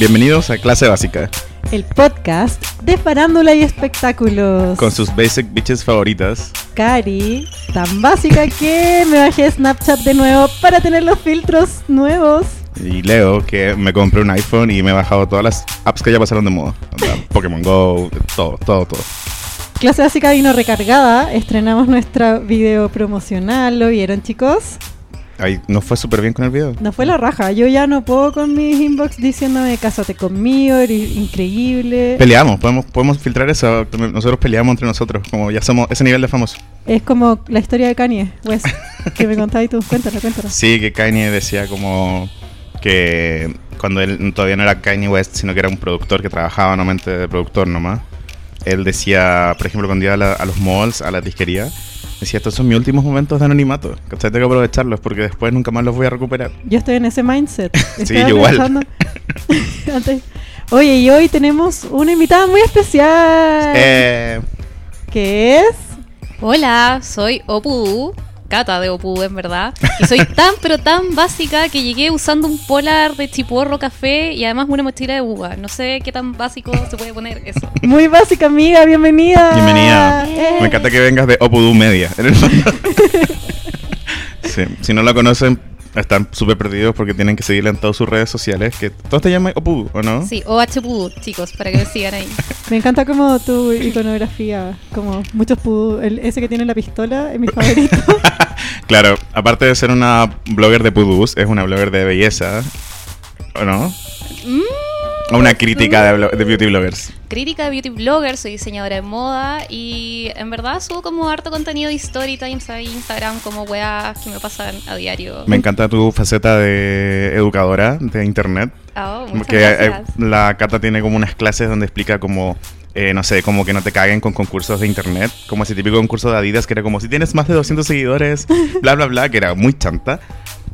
Bienvenidos a Clase Básica, el podcast de farándula y espectáculos. con sus basic bitches favoritas. Cari, tan básica que me bajé Snapchat de nuevo para tener los filtros nuevos. Y Leo, que me compré un iPhone y me he bajado todas las apps que ya pasaron de moda. Pokémon Go, todo, todo, todo. Clase básica vino recargada. Estrenamos nuestra video promocional. ¿Lo vieron, chicos? Ay, ¿No fue súper bien con el video? No fue la raja. Yo ya no puedo con mis inbox diciéndome cásate conmigo, eres increíble. Peleamos, podemos, podemos filtrar eso. Nosotros peleamos entre nosotros, como ya somos ese nivel de famoso. es como la historia de Kanye West que me contabas tú. Cuéntala, cuéntala. Sí, que Kanye decía como que cuando él todavía no era Kanye West, sino que era un productor que trabajaba normalmente de productor nomás. Él decía, por ejemplo, cuando iba a, la- a los malls, a la disquería, decía, estos son mis últimos momentos de anonimato. ¿cachai? Tengo que aprovecharlos porque después nunca más los voy a recuperar. Yo estoy en ese mindset. Estaba yo igual. Oye, y hoy tenemos una invitada muy especial. Eh, Que es. Hola, soy Opu, Cata de Opu en verdad. Y soy tan pero tan básica que llegué usando un polar de chiporro café y además una mochila de uva. No sé qué tan básico se puede poner eso. Muy básica, amiga. Bienvenida. bienvenida. Eh. Me encanta que vengas de Opudu Media. Sí, Si no la conocen, están súper perdidos porque tienen que seguirla en todas sus redes sociales. Que todos te llaman Opudu, ¿o no? Sí, OH Pu, chicos, para que me sigan ahí. Me encanta como tu iconografía. Como muchos pudú. El, ese que tiene la pistola es mi favorito. Claro, aparte de ser una blogger de pudus, es una blogger de belleza, ¿o no? Mm, O una crítica de, de beauty bloggers. crítica de beauty blogger, soy diseñadora de moda y en verdad subo como harto contenido de story times a Instagram, como weas que me pasan a diario. Me encanta tu faceta de educadora de internet. Oh, Que eh, la Cata tiene como unas clases donde explica como, eh, no sé, como que no te caguen con concursos de internet. Como ese típico concurso de Adidas que era como, si tienes más de 200 seguidores, bla, bla, bla, que era muy chanta.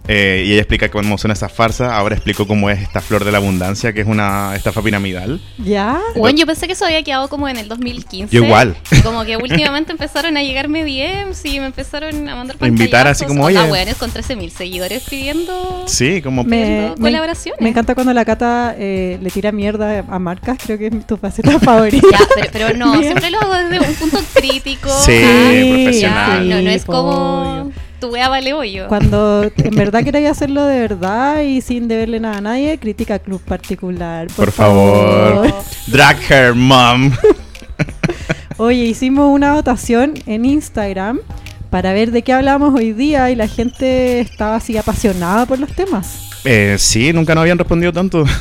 Eh, y ella explica cómo son esas farsas. Ahora explico cómo es esta flor de la abundancia, que es una estafa piramidal. ¿Ya? Bueno, yo pensé que eso había quedado como en el 2015. Yo igual. Y como que últimamente empezaron a llegarme DMs y me empezaron a mandar invitar así como, oye. weones con 13.000 seguidores pidiendo... Sí, como... Me, colaboraciones. me encanta cuando la cata eh, le tira mierda a marcas. Creo que es tu faceta favorita. Ya, pero, pero no, Bien. siempre lo hago desde un punto crítico. Sí, Ah, profesional. ya, no, no es como. Tu wea vale hoyo. Cuando en verdad queréis hacerlo de verdad y sin deberle nada a nadie, critica Club Particular. Por, Por favor. Drag her mom. Oye, hicimos una votación en Instagram para ver de qué hablamos hoy día y la gente estaba así apasionada por los temas. Eh, sí, nunca nos habían respondido tanto.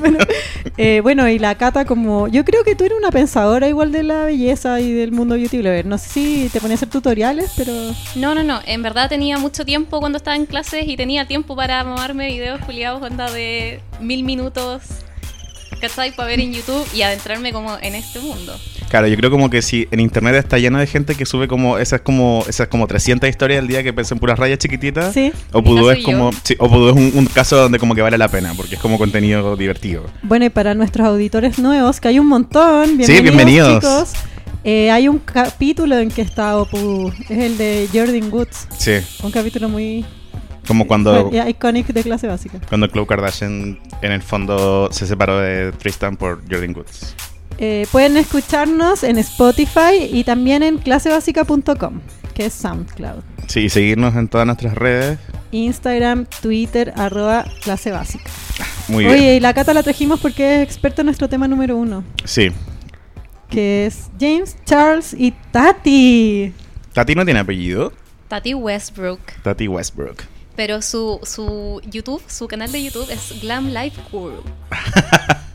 Eh, bueno, y la Cata como... Yo creo que tú eres una pensadora igual de la belleza y del mundo beauty blogger. No sé si te ponías a hacer tutoriales, pero... No, no, no. En verdad tenía mucho tiempo cuando estaba en clases y tenía tiempo para mamarme videos culiados onda de mil minutos, ¿cachai? Para ver en YouTube y adentrarme como en este mundo. Claro, yo creo como que si en internet está lleno de gente que sube como esas como esas como 300 historias al día que pensan puras rayas chiquititas. Sí. Opudu En es como sí, Opudu es un, un caso donde como que vale la pena porque es como contenido divertido. Bueno, y para nuestros auditores nuevos, que hay un montón, bienvenidos, Sí, bienvenidos. chicos. Eh, hay un capítulo en que está Opu, es el de Jordan Woods, Sí, un capítulo muy como cuando iconic de clase básica. cuando Khloe Kardashian en el fondo se separó de Tristan por Jordan Woods. Eh, pueden escucharnos en Spotify y también en clasebásica.com, que es SoundCloud. Sí, y seguirnos en todas nuestras redes. Instagram, Twitter, arroba clase básica. Muy Oye, bien. y la Cata la trajimos porque es experta en nuestro tema número uno, Sí. que es James, Charles y Tati. Tati no tiene apellido. Tati Westbrook. Tati Westbrook. Pero su, su YouTube, su canal de YouTube es Glam Life Guru.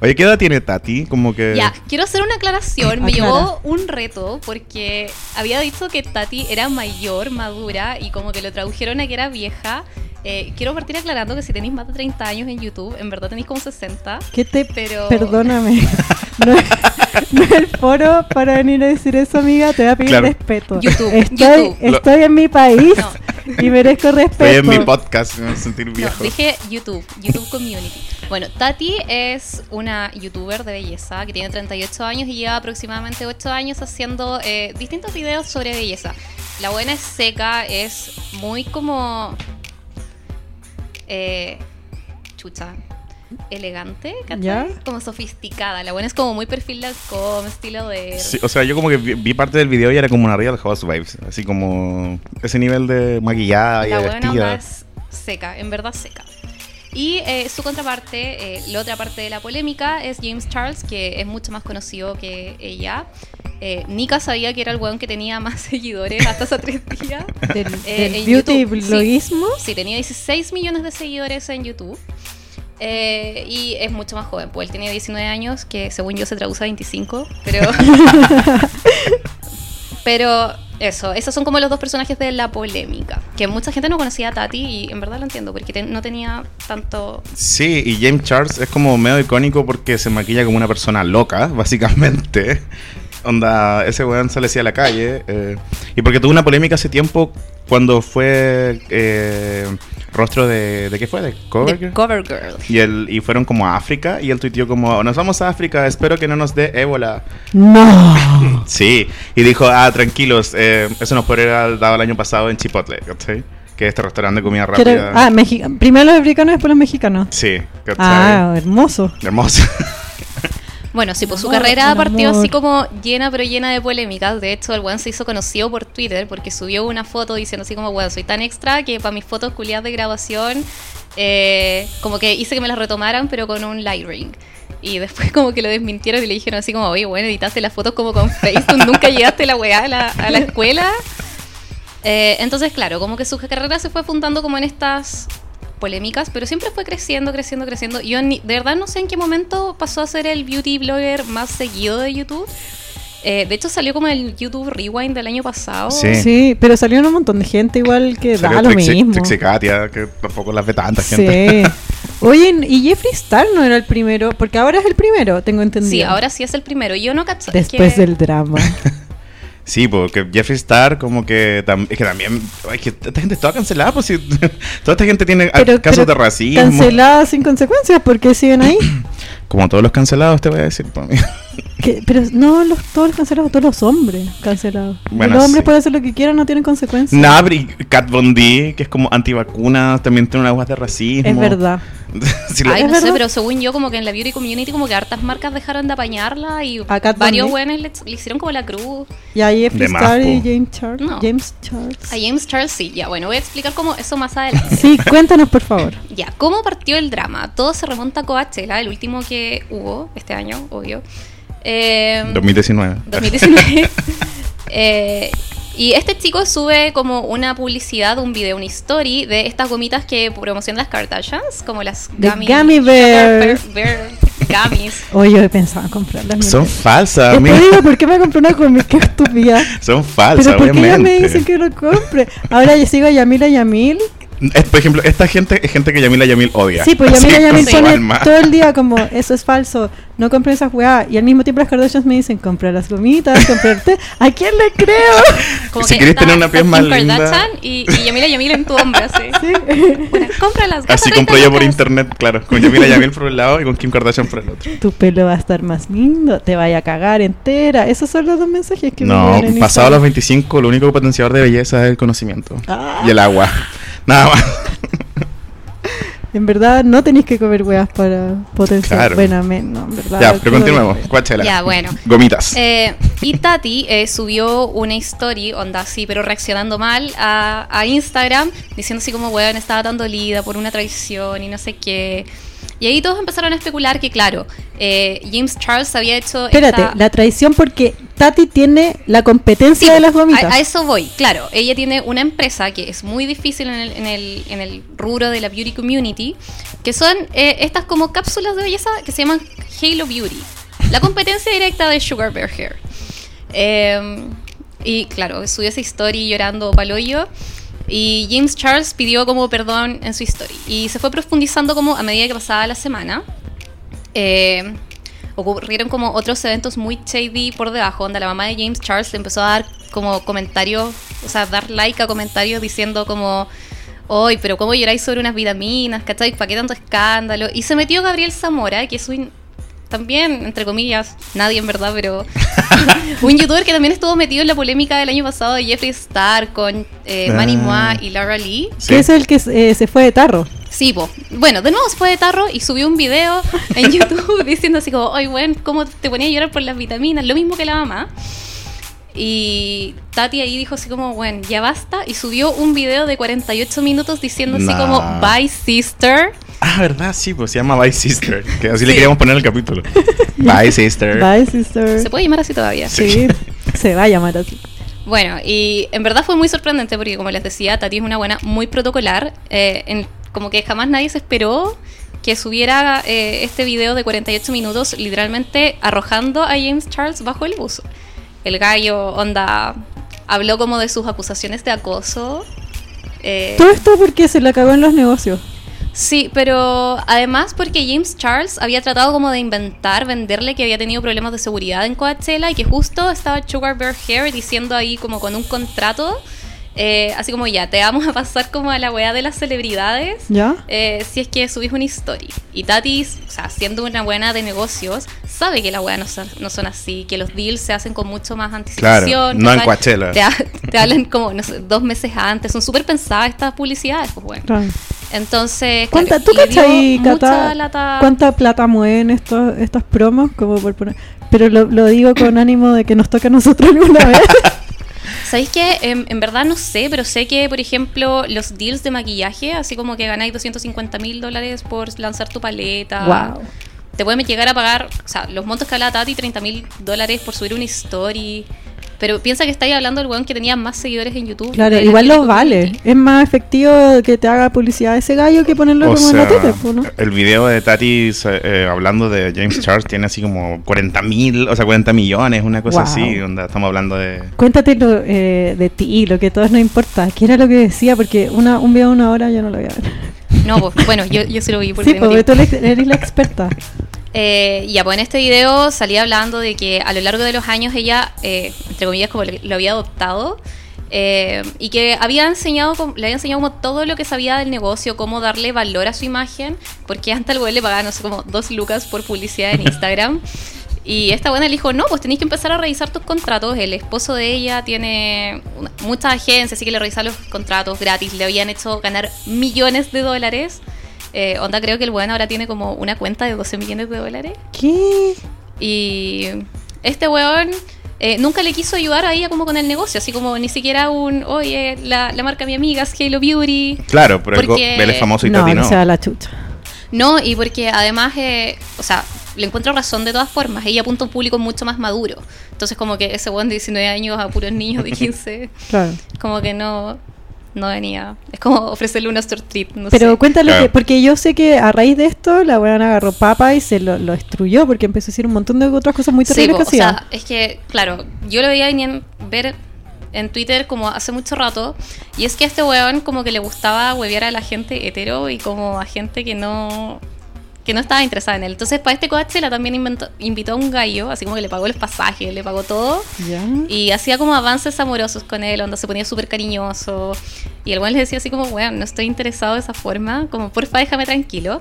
Oye, ¿qué edad tiene Tati? Como que Ya, quiero hacer una aclaración. Me Aclara. llevó un reto porque había dicho que Tati era mayor, madura y como que lo tradujeron a que era vieja. Eh, quiero partir aclarando que si tenéis más de 30 años en YouTube, en verdad tenéis como 60. ¿Qué te Pero- Perdóname. No, es- no es el foro para venir a decir eso, amiga. Te voy a pedir Claro. respeto. YouTube, Estoy, YouTube. estoy en mi país No. y merezco respeto. estoy en mi podcast, me voy a sentir No, viejo. dije YouTube, YouTube Community. Bueno, Tati es una youtuber de belleza que tiene 38 años y lleva aproximadamente 8 años haciendo eh, distintos videos sobre belleza. La buena es seca, es muy como... eh, chucha. elegante, ¿cachai? ¿Ya? Como sofisticada. La buena es como muy perfil Lancome, estilo de... Sí, o sea, yo como que vi, vi parte del video y era como una Real Housewives. Así como ese nivel de maquillada y La de buena vestida. es seca, en verdad seca. Y eh, su contraparte, eh, la otra parte de la polémica, es James Charles, que es mucho más conocido que ella. Eh, Nika sabía que era el weón que tenía más seguidores hasta hace tres días. Del, Eh, del beauty YouTube, sí. bloguismo. Sí, tenía 16 millones de seguidores en YouTube. Eh, y es mucho más joven, pues él tenía 19 años, que según yo se traduce a 25, pero... pero eso, esos son como los dos personajes de la polémica, que mucha gente no conocía a Tati y en verdad lo entiendo, porque no tenía tanto... Sí, y James Charles es como medio icónico porque se maquilla como una persona loca, básicamente. Onda, ese weón sale así a la calle. eh, y porque tuvo una polémica hace tiempo cuando fue eh, rostro de... ¿De qué fue? ¿De Cover The Girl? Cover Girl. Y, él, y fueron como a África y él tuiteó como, nos vamos a África, espero que no nos dé ébola. No. Sí, y dijo, ah, tranquilos, eh, eso nos podría haber dado el año pasado en Chipotle, ¿cachai? Que es este restaurante de comida rápida. ah, Mexi- primero los africanos, después los mexicanos. Sí, ¿cachai? Ah, hermoso. Hermoso. Bueno, sí, pues su Amor, carrera partió amor. así como llena, pero llena de polémicas. De hecho, el weón se hizo conocido por Twitter porque subió una foto diciendo así como, weón, soy tan extra que para mis fotos culiadas de grabación, eh, como que hice que me las retomaran, pero con un light ring. Y después como que lo desmintieron y le dijeron así como, oye, bueno, editaste las fotos como con Facebook, nunca llegaste la weá a la, a la escuela. Eh, entonces, claro, como que su carrera se fue fundando como en estas polémicas, pero siempre fue creciendo, creciendo, creciendo. Yo ni- de verdad no sé en qué momento pasó a ser el beauty blogger más seguido de YouTube. Eh, de hecho, salió como el YouTube Rewind del año pasado. Sí. Sí, pero salieron un montón de gente igual que Salió da lo Trixie- mismo. Que tampoco las ve tanta gente. Sí. Oye, y Jeffree Star no era el primero, porque ahora es el primero, tengo entendido. Sí, ahora sí es el primero. Yo no cacho. Después que- del drama. Sí, porque Jeffree Star como que, es que también, es que esta gente está cancelada, pues si toda esta gente tiene Pero- casos pero de racismo. Cancelada sin consecuencias, porque siguen ahí. Como todos los cancelados, te voy a decir. pues. Que- pero no los, todos los cancelados, todos los hombres cancelados. Bueno, los hombres sí. pueden hacer lo que quieran, no tienen consecuencias. Nah, pero Kat Von D, que es como antivacunas, también tiene una voz de racismo. es verdad. La- Ay, no sé, verdad. pero según yo, como que en la beauty community, como que hartas marcas dejaron de apañarla y varios buenos le, le hicieron como la cruz. Y a Jeffree De más, Star y. James Charles. No. James Charles. A James Charles sí, ya, bueno, voy a explicar como eso más adelante. Sí, cuéntanos por favor. Ya, ¿cómo partió el drama? Todo se remonta a Coachella, el último que hubo este año, obvio. Eh, 2019. 2019. Eh, y este chico sube como una publicidad, un video, una story de estas gomitas que promocionan las Kardashians, como las gummy, Gummy. Bear- Bear gummies. Oye, yo pensaba en comprarlas. Son falsas, amiga. digo, ¿por qué me compré una comida? Qué estúpida. Son falsas, Pero ¿por qué ella me obviamente. dicen que lo compre? Ahora yo sigo a Yamila Yamil. Es, por ejemplo, esta gente es gente que Yamila Yamil odia. Sí, pues Yamila Yamil pone todo el día como, eso es falso, no compren esas weá. Y al mismo tiempo las Kardashians me dicen, compra las gomitas, comprarte. ¿A quién le creo? Como Si que quieres tener una piel más linda. Kardashian y, y Yamila Yamil en tu hombro, así. Sí. Bueno, cómpralas. gasta Así 30 compro yo por internet, claro. Con Yamila Yamil por un lado y con Kim Kardashian por el otro. Tu pelo va a estar más lindo, te vaya a cagar entera. Esos son los dos mensajes que me No, llegan en pasado los Instagram. 25, lo único potenciador de belleza es el conocimiento. Ah. Y el agua. Nada más. En verdad no tenéis que comer weas para potenciar. Claro. Bueno, me- no, en verdad. ya, pero continuemos. Coachella. Ya, bueno. Gomitas. Eh, y Tati eh, subió una story, onda así, pero reaccionando mal a, a Instagram, diciendo así como, weón, estaba tan dolida por una traición y no sé qué. Y ahí todos empezaron a especular que, claro, eh, James Charles había hecho. Espérate, esta- la traición porque Tati tiene la competencia Sí, de las gomitas. A, a eso voy, claro. Ella tiene una empresa que es muy difícil en el, en el, en el rubro de la beauty community, que son eh, estas como cápsulas de belleza que se llaman Halo Beauty. La competencia directa de Sugar Bear Hair. Eh, y claro, subió esa story llorando paloyo. Y James Charles pidió como perdón en su story. Y se fue profundizando como a medida que pasaba la semana. Eh, ocurrieron como otros eventos muy shady por debajo, donde la mamá de James Charles le empezó a dar como comentarios, o sea, dar like a comentarios diciendo como, hoy, pero ¿cómo lloráis sobre unas vitaminas? ¿Cachai? ¿Para qué tanto escándalo? Y se metió Gabriel Zamora, que es un, también, entre comillas, nadie en verdad, pero un youtuber que también estuvo metido en la polémica del año pasado de Jeffree Star con eh, Manny Ah. Moore y Laura Lee. Sí. Que es el que eh, se fue de tarro. Sí, po. Bueno, de nuevo se fue de tarro y subió un video en YouTube diciendo así como, oye, bueno, ¿cómo te ponía a llorar por las vitaminas? Lo mismo que la mamá. Y Tati ahí dijo así como, bueno, ya basta. Y subió un video de 48 minutos diciendo así Nah. como, bye sister. Ah, ¿verdad? Sí, pues se llama Bye Sister. Que así le Sí. queríamos poner el capítulo. Bye Sister. Bye, sister. Se puede llamar así todavía. Sí, se va a llamar así. Bueno, y en verdad fue muy sorprendente porque, como les decía, Tati es una buena muy protocolar. eh, en- como que jamás nadie se esperó que subiera eh, este video de 48 minutos, literalmente arrojando a James Charles bajo el bus. El gallo, onda, habló como de sus acusaciones de acoso. eh, Todo esto porque se la cagó en los negocios. Sí, pero además porque James Charles había tratado como de inventar, venderle que había tenido problemas de seguridad en Coachella y que justo estaba Sugar Bear Hair diciendo ahí como con un contrato, eh, así como ya, te vamos a pasar como a la weá de las celebridades. ¿Ya? eh, si es que subís una historia. Y Tati, o sea, siendo una buena de negocios, sabe que las weas no son, no son así, que los deals se hacen con mucho más anticipación. Claro, no en. Coachella. Te, ha- te hablan como, no sé, dos meses antes. Son súper pensadas estas publicidades, pues bueno. Claro. Entonces, ¿Cuánta, claro, ¿Tú le dio cachai, mucha Cata, lata- cuánta plata mueven estos, estas promos? Como por poner, pero lo, lo digo con ánimo de que nos toque a nosotros alguna vez. ¿Sabéis qué? En, en verdad no sé, pero sé que, por ejemplo, los deals de maquillaje, así como que ganáis 250 mil dólares por lanzar tu paleta. wow. Te pueden llegar a pagar, o sea, los montos que habla Tati, 30 mil dólares por subir una story. Pero piensa que estáis hablando del weón que tenía más seguidores en YouTube. Claro, igual Tele lo vale. Es más efectivo que te haga publicidad ese gallo que ponerlo O como en la tele, pues, ¿no? el video de Tati eh, hablando de James Charles tiene así como 40 mil, o sea, 40 millones, una cosa Wow. así. Onda, estamos hablando de. Cuéntate lo, eh, de ti, lo que a todos nos importa. ¿Qué era lo que decía? Porque una, un video de una hora yo no lo voy a ver. No, pues, bueno, yo, yo sí lo vi por Sí, porque tiempo. tú eres la experta. Eh, ya, pues en este video salía hablando de que a lo largo de los años ella, eh, entre comillas, como lo, había adoptado eh, y que había enseñado, le había enseñado como todo lo que sabía del negocio, cómo darle valor a su imagen, porque antes al güey le pagaban, no sé, como dos lucas por publicidad en Instagram. Y esta buena le dijo, no, pues tenéis que empezar a revisar tus contratos. El esposo de ella tiene una- muchas agencias, así que le revisaron los contratos gratis. Le habían hecho ganar millones de dólares. Eh, onda, creo que el bueno ahora tiene como una cuenta de 12 millones de dólares. ¿Qué? Y este weón eh, nunca le quiso ayudar a ella como con el negocio, así como ni siquiera un, oye, la, la marca de mi amiga es Halo Beauty. Claro, pero Porque- él es famoso y No, no no. se da la chucha. No, y porque además, eh, o sea, le encuentro razón de todas formas. Ella apunta a un público mucho más maduro. Entonces, como que ese weón de 19 años a puros niños de 15, Claro. como que no, no venía. Es como ofrecerle una store trip, no Pero sé. cuéntale Claro. que, porque yo sé que a raíz de esto la buena agarró papa y se lo, lo destruyó porque empezó a decir un montón de otras cosas muy Sí, terribles po, que o hacía. sea, es que, claro, yo lo veía venir- ver en Twitter como hace mucho rato, y es que a este weón como que le gustaba huevear a la gente hetero y como a gente que no que no estaba interesada en él. Entonces, para este Coachella también inventó- invitó a un gallo, así como que le pagó los pasajes, le pagó todo, y hacía como avances amorosos con él, donde se ponía súper cariñoso. Y el weón le decía así como, weón, no estoy interesado de esa forma, como porfa déjame tranquilo.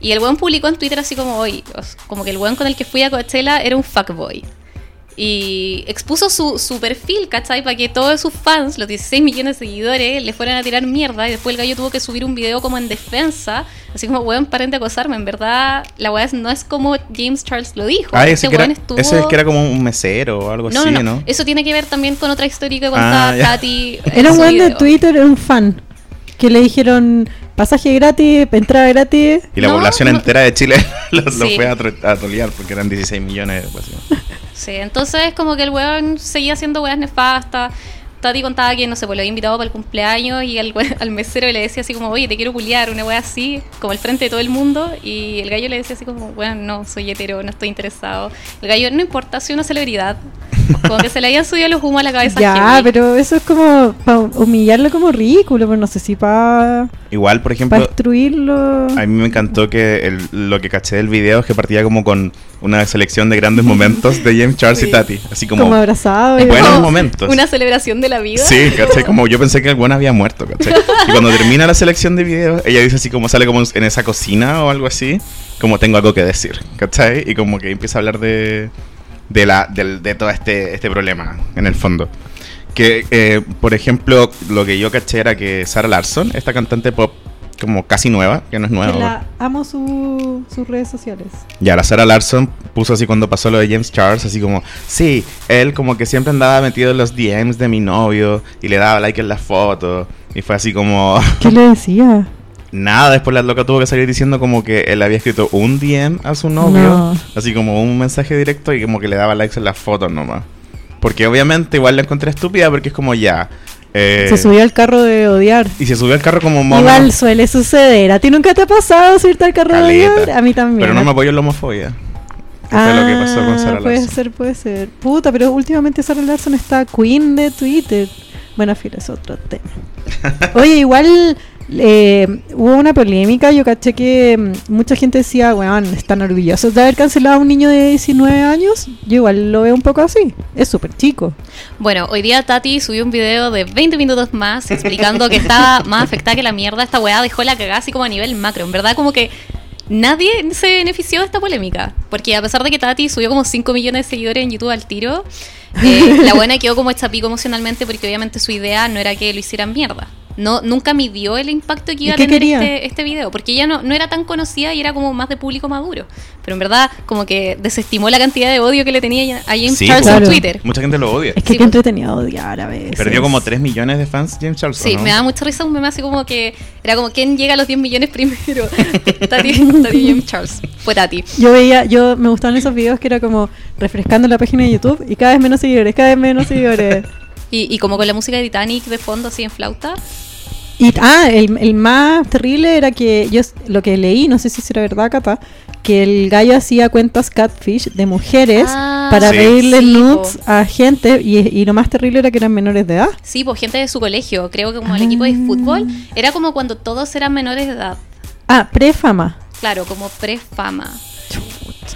Y el weón publicó en Twitter así como, hoy, como que el weón con el que fui a Coachella era un fuckboy. Y expuso su, su perfil, ¿cachai? Para que todos sus fans, los 16 millones de seguidores, le fueran a tirar mierda. Y después el gallo tuvo que subir un video como en defensa. Así como, weón, paren de acosarme. En verdad, la weá no es como James Charles lo dijo. Ah, ese, Este que era, weón estuvo- ese es que era como un mesero o algo no, así, no, ¿no? no, Eso tiene que ver también con otra historia que cuenta Ah, en Era un buen de video. Twitter, era un fan. Que le dijeron pasaje gratis, entrada gratis. Y la No, población no. entera de Chile lo, lo Sí. fue a, tro- a tolear porque eran 16 millones. Pues, sí. Entonces como que el weón seguía haciendo weas nefastas. Tati contaba que, no sé, pues lo había invitado para el cumpleaños y al, al mesero le decía así como, oye, te quiero culiar, una wea así, como al frente de todo el mundo. Y el gallo le decía así como, bueno, no, soy hetero, no estoy interesado. El gallo, no importa, soy una celebridad. Como que se le habían subido los humos a la cabeza. Ya, pero eso es como para humillarlo como ridículo, pero no sé si para Igual, por ejemplo, destruirlo. a mí me encantó que el- lo que caché del video es que partía como con una selección de grandes momentos de James Charles Sí. y Tati. Así como, como, abrazado. y- buenos Como momentos. Una celebración de la vida. Sí, ¿cachai? Como yo pensé que el buen había muerto, ¿cachai? Y cuando termina la selección de videos, ella dice así como sale como en esa cocina o algo así, como tengo algo que decir, ¿cachai? Y como que empieza a hablar de, de, la, del- de todo este, este problema, en el fondo. Que, eh, por ejemplo, lo que yo caché era que Sarah Larson, esta cantante pop como casi nueva, que no es nueva. La amo su- sus redes sociales. Ya, la Sarah Larson puso así cuando pasó lo de James Charles, así como, sí, él como que siempre andaba metido en los DMs de mi novio y le daba like en las fotos. Y fue así como, ¿Qué le decía? nada, después la loca tuvo que salir diciendo como que él había escrito un DM a su novio, No. así como un mensaje directo y como que le daba likes en las fotos nomás. Porque obviamente igual la encontré estúpida porque es como ya. Eh, Se subió al carro de odiar. Y se subió al carro como mono. Igual suele suceder. ¿A ti nunca te ha pasado subirte al carro de odiar? A mí también. Pero no me apoyo en la homofobia. Que fue lo que pasó con Sarah Ah, Puede ser, puede ser. Puta, pero últimamente Sarah Larson está queen de Twitter. Bueno, filo, es otro tema. Oye, igual eh, hubo una polémica. Yo caché que mm, mucha gente decía, weón, están orgullosos de haber cancelado a un niño de 19 años. Yo igual lo veo un poco así. Es súper chico. Bueno, hoy día Tati subió un video de 20 minutos más explicando que estaba más afectada que la mierda. Esta weá dejó la cagada así como a nivel macro. En verdad, como que nadie se benefició de esta polémica. Porque a pesar de que Tati subió como 5 millones de seguidores en YouTube al tiro, eh, la buena quedó como hecha pico emocionalmente porque obviamente su idea no era que lo hicieran mierda. No, nunca midió el impacto que ¿Y iba a tener este, este video, porque ella no, no era tan conocida y era como más de público maduro. Pero en verdad, como que desestimó la cantidad de odio que le tenía a James Sí, Charles claro. en Twitter. Mucha gente lo odia. Es que Sí, qué pues. entretenido odiar a veces. Perdió como 3 millones de fans James Charles. ¿o Sí, no? me da mucha risa un meme así como que era como quién llega a los 10 millones primero. Tati, Tati James Charles. Fue Tati. Yo veía, yo me gustaban esos videos que era como refrescando la página de YouTube y cada vez menos seguidores, cada vez menos seguidores. Y, y como con la música de Titanic de fondo así en flauta. Y ah, el, el más terrible era que yo lo que leí, no sé si será verdad, Cata, que el gallo hacía cuentas catfish de mujeres Ah, para Sí. pedirle sí, nudes po. a gente y, y lo más terrible era que eran menores de edad. Sí, pues gente de su colegio. Creo que como el equipo de Ah. fútbol. Era como cuando todos eran menores de edad. Ah, prefama. Claro, como prefama.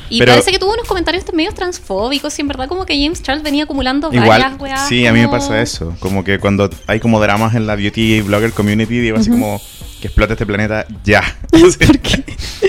Y Pero- parece que tuvo unos comentarios medio transfóbicos y en verdad como que James Charles venía acumulando varias Igual, weas. sí, a mí me como- pasa eso. Como que cuando hay como dramas en la beauty blogger community, digo así como que explote este planeta ya. ¿Por qué?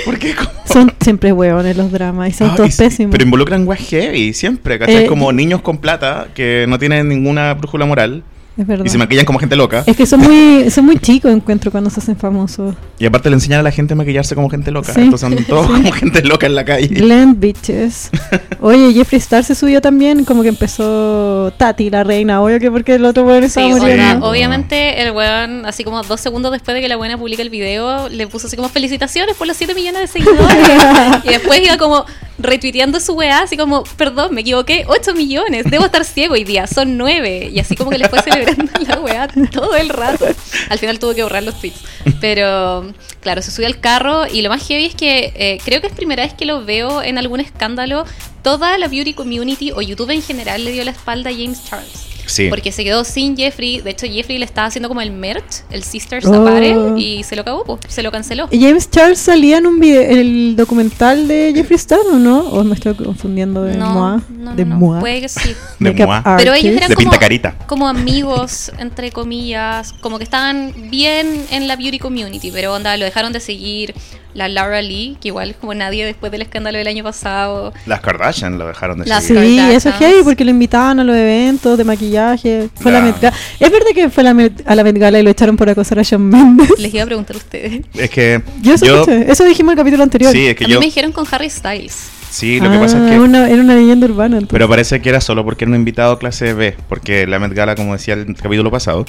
¿Por qué? Como- Son siempre hueones los dramas y son Ah, todos y pésimos. Pero involucran weas heavy siempre, ¿cachai? Eh, como niños con plata que no tienen ninguna brújula moral es verdad. y se maquillan como gente loca. Es que son muy, son muy chicos, encuentro, cuando se hacen famosos. Y aparte le enseñan a la gente a maquillarse como gente loca. Sí. Entonces son todos como gente loca en la calle. Blend bitches. Oye, Jeffree Star se subió también, como que empezó Tati, la reina, obvio que porque el otro weón estaba muriendo. obviamente el weón, así como dos segundos después de que la buena publica el video, le puso así como felicitaciones por los 7 millones de seguidores. y después iba como retuiteando su weá, así como, perdón, me equivoqué, 8 millones, debo estar ciego hoy día, son 9. Y así como que le fue celebrando la weá todo el rato. Al final tuvo que borrar los tweets. Pero, claro, se subió al carro y lo más heavy es que eh, creo que es primera vez que lo veo en algún escándalo. Toda la beauty community o YouTube en general le dio la espalda a James Charles. Sí. Porque se quedó sin Jeffrey. De hecho, Jeffrey le estaba haciendo como el merch, el Sisters Oh. Apparel, y se lo acabó, po, se lo canceló. ¿Y James Charles salía en un video, en el documental de Jeffree Star o no? ¿O me estoy confundiendo de No, Moa? no, de no, no, Moa. puede que sí. De Moa. Pero ellos eran De como, pinta carita. como amigos, entre comillas, como que estaban bien en la beauty community, pero onda, lo dejaron de seguir. La Laura Lee, que igual como nadie después del escándalo del año pasado. Las Kardashian lo dejaron de Las Sí, seguir. Eso es heavy porque lo invitaban a los eventos de maquillaje. Fue la. Met Gala. Es verdad que fue la Met- a la Met Gala y lo echaron por acosar a Shawn Mendes. Les iba a preguntar a ustedes. Es que Yo eso, yo, dijimos en el capítulo anterior. sí, es que a mí yo me dijeron con Harry Styles. sí, lo que pasa es Ah, que una- era una leyenda urbana. entonces. Pero parece que era solo porque era un invitado clase B, porque la Met Gala, como decía el capítulo pasado,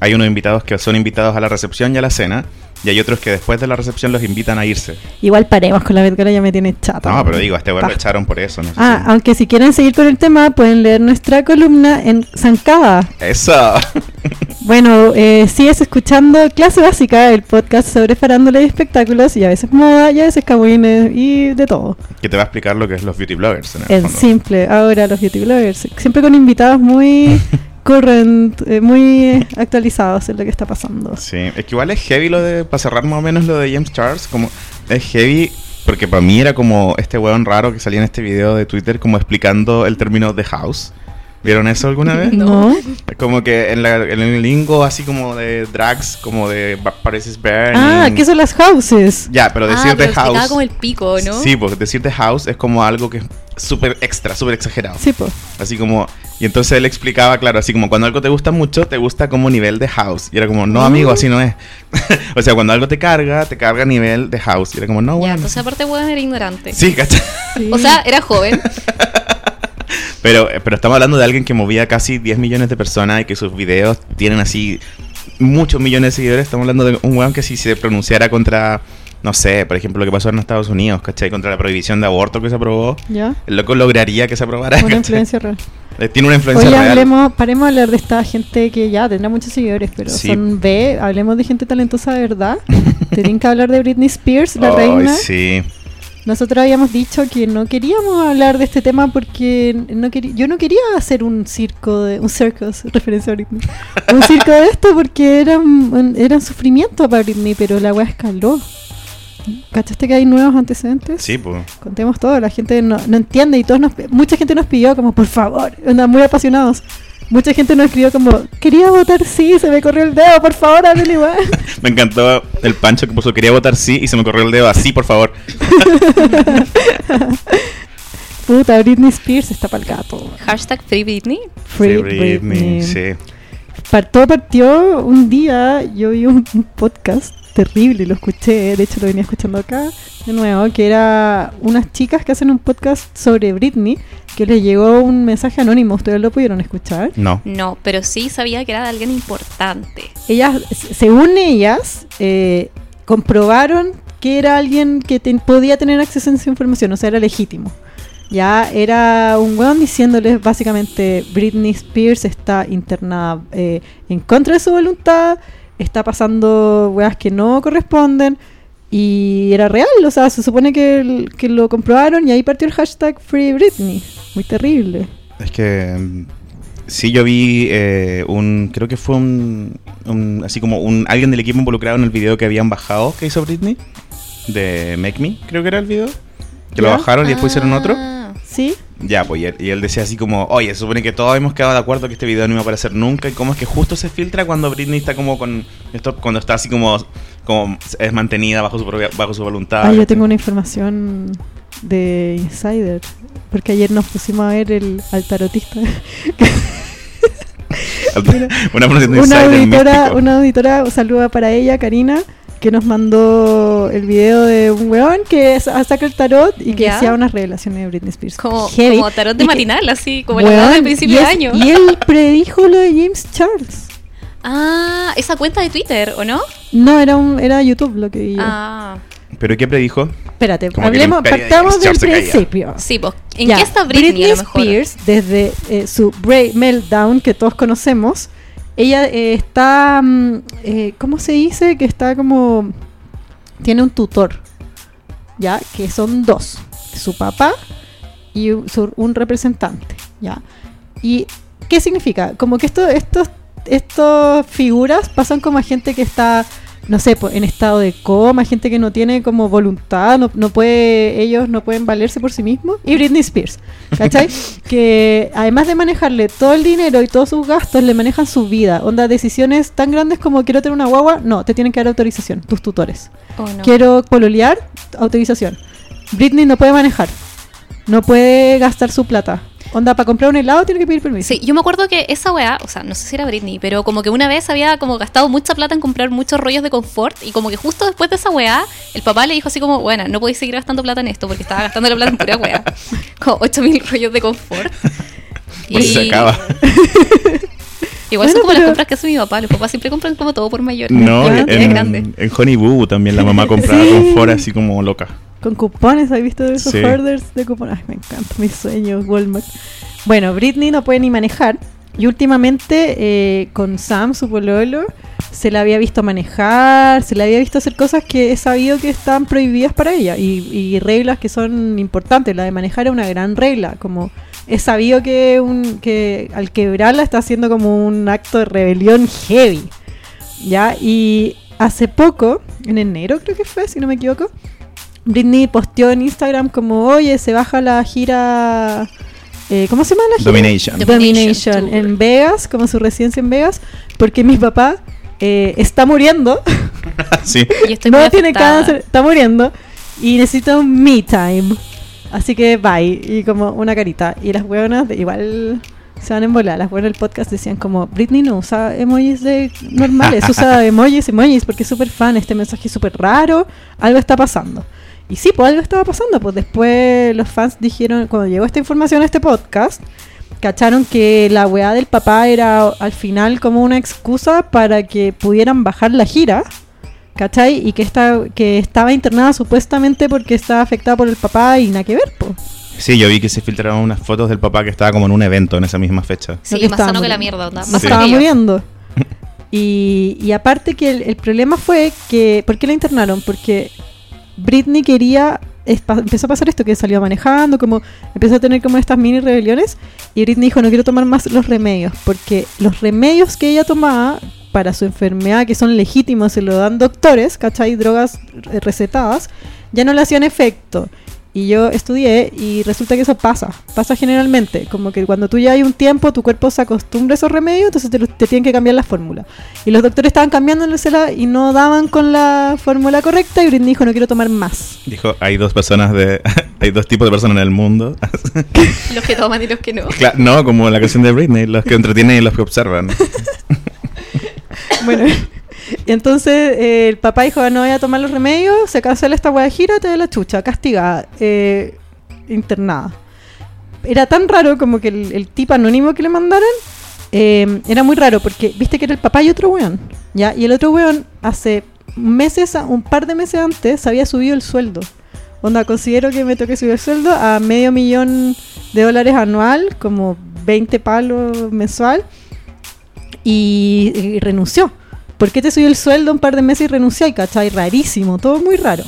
hay unos invitados que son invitados a la recepción y a la cena, y hay otros que después de la recepción los invitan a irse. Igual paremos con la Met Gala, ya me tiene chata. No, pero digo, a este lo Pa. echaron por eso, no sé Ah, si- aunque si quieren seguir con el tema, pueden leer nuestra columna en Zancada. Eso. Bueno, eh, sigues escuchando Clase Básica, el podcast sobre farándula y espectáculos, y a veces moda, y a veces cagüines, y de todo. que te va a explicar lo que es los beauty bloggers en el En fondo. simple, ahora los beauty bloggers, siempre con invitados muy current, eh, muy actualizados en lo que está pasando. Sí, es que igual es heavy lo de, para cerrar más o menos lo de James Charles, como es heavy porque para mí era como este weón raro que salía en este video de Twitter como explicando el término de house. ¿Vieron eso alguna vez? ¿No? Es Como que en, la- en el lingo así como de drags, como de Paris Burning. Ah, ¿qué son las houses? Ya, pero ah, decir pero de house. como el pico, ¿no? Sí, porque decir de house es como algo que es súper extra, súper exagerado. Sí, pues. Así como Y entonces él explicaba, claro, así como cuando algo te gusta mucho, te gusta como nivel de house. Y era como, no, amigo, así no es. o sea, cuando algo te carga, te carga a nivel de house. Y era como, no, Ya, bueno. entonces aparte weón era ignorante. Sí, ¿cachai? Sí. O sea, era joven. Pero, pero estamos hablando de alguien que movía casi 10 millones de personas y que sus videos tienen así muchos millones de seguidores. Estamos hablando de un weón que si se pronunciara contra, no sé, por ejemplo, lo que pasó en Estados Unidos, ¿cachai? Contra la prohibición de aborto que se aprobó. ¿Ya? El loco lograría que se aprobara. Una ¿cachai? influencia real. Eh, Tiene una influencia Oye, real. hablemos, paremos de hablar de esta gente que ya tendrá muchos seguidores, pero Sí. son B, hablemos de gente talentosa de verdad. Tienen que hablar de Britney Spears, la reina. sí. Nosotros habíamos dicho que no queríamos hablar de este tema porque no yo no quería hacer un circo de un circus, referencia a Britney. un circo de esto porque era un, era sufrimiento para Britney, pero la weá escaló. ¿Cachaste que hay nuevos antecedentes? Sí, pues. Contemos todo, la gente no, no entiende y todos nos, mucha gente nos pidió como, por favor, andan muy apasionados. Mucha gente nos escribió como, quería votar sí, se me corrió el dedo, por favor, háblenle igual. Me encantó el pancho que puso, quería votar sí y se me corrió el dedo así, por favor. Puta, Britney Spears está para el gato. Hashtag Free Britney. Free Sí, Britney. sí. Par- todo partió un día, yo vi un, un podcast terrible, lo escuché, de hecho lo venía escuchando acá de nuevo, que era unas chicas que hacen un podcast sobre Britney, que les llegó un mensaje anónimo, ustedes lo pudieron escuchar. No. No, pero sí sabía que era de alguien importante. Ellas, se- según ellas, eh, comprobaron que era alguien que podía tener acceso a esa información, o sea, era legítimo. Ya era un weón diciéndoles básicamente Britney Spears está internada eh, en contra de su voluntad, está pasando weas que no corresponden y era real, o sea, se supone que, el- que lo comprobaron y ahí partió el hashtag Free Britney. Muy terrible. Es que mm, sí, yo vi eh, un, creo que fue un, un- así como un alguien del equipo involucrado en el video que habían bajado que hizo Britney de Make Me, creo que era el video, que lo bajaron y después hicieron otro. ¿Sí? Ya, pues y él, y él decía así como, oye, se supone que todos hemos quedado de acuerdo que este video no iba a aparecer nunca y cómo es que justo se filtra cuando Britney está como con esto, cuando está así como, como es mantenida bajo su propia, bajo su voluntad. Ah, yo tengo una información de Insider. Porque ayer nos pusimos a ver el al tarotista. una una auditora, una auditora, un saludo para ella, Karina, que nos mandó el video de un weón que sa- saca el tarot y que Ya. hacía unas revelaciones de Britney Spears. como, tarot de Y que- matinal, así, como weón, la del principio de año. Y él predijo lo de James Charles. Ah, esa cuenta de Twitter, ¿o no? No, era un era YouTube lo que vi yo. Ah, ¿Pero qué predijo? Espérate, Como hablemos, partamos del principio. sí, pues. ¿En Ya, qué está Britney, a lo mejor? Spears, desde eh, su Break Meltdown, que todos conocemos, ella eh, está, mm, eh, ¿cómo se dice? Que está como, tiene un tutor, ¿ya? Que son dos, su papá y un, representante, ¿ya? ¿Y qué significa? Como que esto, estos, estas figuras pasan como a gente que está no sé, po, en estado de coma, gente que no tiene como voluntad, no, no puede, ellos no pueden valerse por sí mismos. Y Britney Spears, ¿cachai? que además de manejarle todo el dinero y todos sus gastos, le manejan su vida. Onda, decisiones tan grandes como quiero tener una guagua, no, te tienen que dar autorización, tus tutores. Oh, no. Quiero pololear, autorización. Britney no puede manejar, no puede gastar su plata. Onda, para comprar un helado tiene que pedir permiso. Sí, yo me acuerdo que esa weá, o sea, no sé si era Britney, pero como que una vez había como gastado mucha plata en comprar muchos rollos de confort y como que justo después de esa weá, el papá le dijo así como, bueno, no podéis seguir gastando plata en esto porque estaba gastando la plata en pura weá. Como 8000 rollos de confort. Pues se acaba. Igual Bueno, son como las compras que hace mi papá. Los papás siempre compran como todo por mayor. No, en, cantidades en, Honey Boo también la mamá compraba Sí. confort así como loca. Con cupones, ¿has visto esos Sí. hoarders de cupones? Ay, me encanta, mis sueños, Walmart. Bueno, Britney no puede ni manejar. Y últimamente eh, con Sam, su pololo, se la había visto manejar, se la había visto hacer cosas que he sabido que están prohibidas para ella. Y, y reglas que son importantes. La de manejar es una gran regla. Como es sabido que, un, que al quebrarla está haciendo como un acto de rebelión heavy. ¿Ya? Y hace poco, en enero creo que fue, si no me equivoco, Britney posteó en Instagram como, oye, se baja la gira... eh, ¿Cómo se llama la gira? Domination. Domination en Vegas, como su residencia en Vegas, porque mi papá eh, está muriendo, sí. Y estoy no tiene cáncer, está muriendo y necesita un me time. Así que bye, y como una carita. Y las hueonas, igual Se van en volar. Las buenas del podcast decían como, Britney no usa emojis de normales, usa emojis, emojis, porque es súper fan, este mensaje es súper raro, algo está pasando. Y sí, pues algo estaba pasando, pues después los fans dijeron, cuando llegó esta información a este podcast, cacharon que la weá del papá era al final como una excusa para que pudieran bajar la gira, ¿cachai? Y que, esta, que estaba internada supuestamente porque estaba afectada por el papá y nada que ver, pues. Sí, yo vi que se filtraron unas fotos del papá que estaba como en un evento en esa misma fecha. Sí, que más sano que la muriendo. mierda, onda. Sí. Más estaba muriendo. Y, y aparte que el, el problema fue que... ¿Por qué la internaron? Porque Britney quería... Empezó a pasar esto, que salió manejando, como empezó a tener como estas mini rebeliones. Y Britney dijo, no quiero tomar más los remedios. Porque los remedios que ella tomaba para su enfermedad, que son legítimos, se lo dan doctores, ¿cachai? Drogas eh, recetadas, ya no le hacían efecto. Y yo estudié y resulta que eso pasa, pasa generalmente, como que cuando tú ya hay un tiempo, tu cuerpo se acostumbra a esos remedios, entonces te, te tienen que cambiar la fórmula. Y los doctores estaban cambiándosela y no daban con la fórmula correcta y Britney dijo, no quiero tomar más. Dijo, hay dos personas de... hay dos tipos de personas en el mundo. Los que toman y los que no. No, como la canción de Britney, los que entretienen y los que observan. Bueno, entonces eh, el papá dijo, no voy a tomar los remedios, se cancela esta hueá de gira, te da la chucha, castigada, eh, internada. Era tan raro como que el, el tipo anónimo que le mandaron eh, era muy raro porque viste que era el papá y otro weón, ¿ya? Y el otro weón hace meses, un par de meses antes, había subido el sueldo. Onda, considero que me toque subir el sueldo a medio millón de dólares anual, como 20 palos mensual, y renunció. ¿Por qué te subió el sueldo un par de meses y renunció? Y cachai, rarísimo, todo muy raro.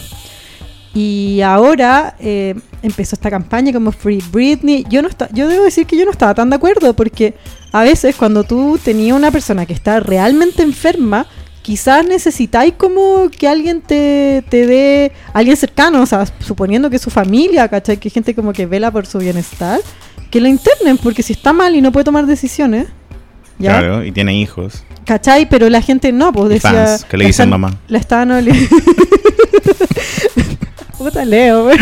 Y ahora eh, empezó esta campaña como Free Britney. Yo no esta- yo debo decir que yo no estaba tan de acuerdo porque a veces cuando tú tenías una persona que está realmente enferma, quizás necesitáis como que alguien te, dé, alguien cercano, o sea, suponiendo que es su familia, ¿cachai? Que gente como que vela por su bienestar, que lo internen, porque si está mal y no puede tomar decisiones, ¿ya? Claro, y tiene hijos. ¿Cachai? Pero la gente no, pues decía. fans, que le dicen mamá. La estaban obli- Puta Leo, güey.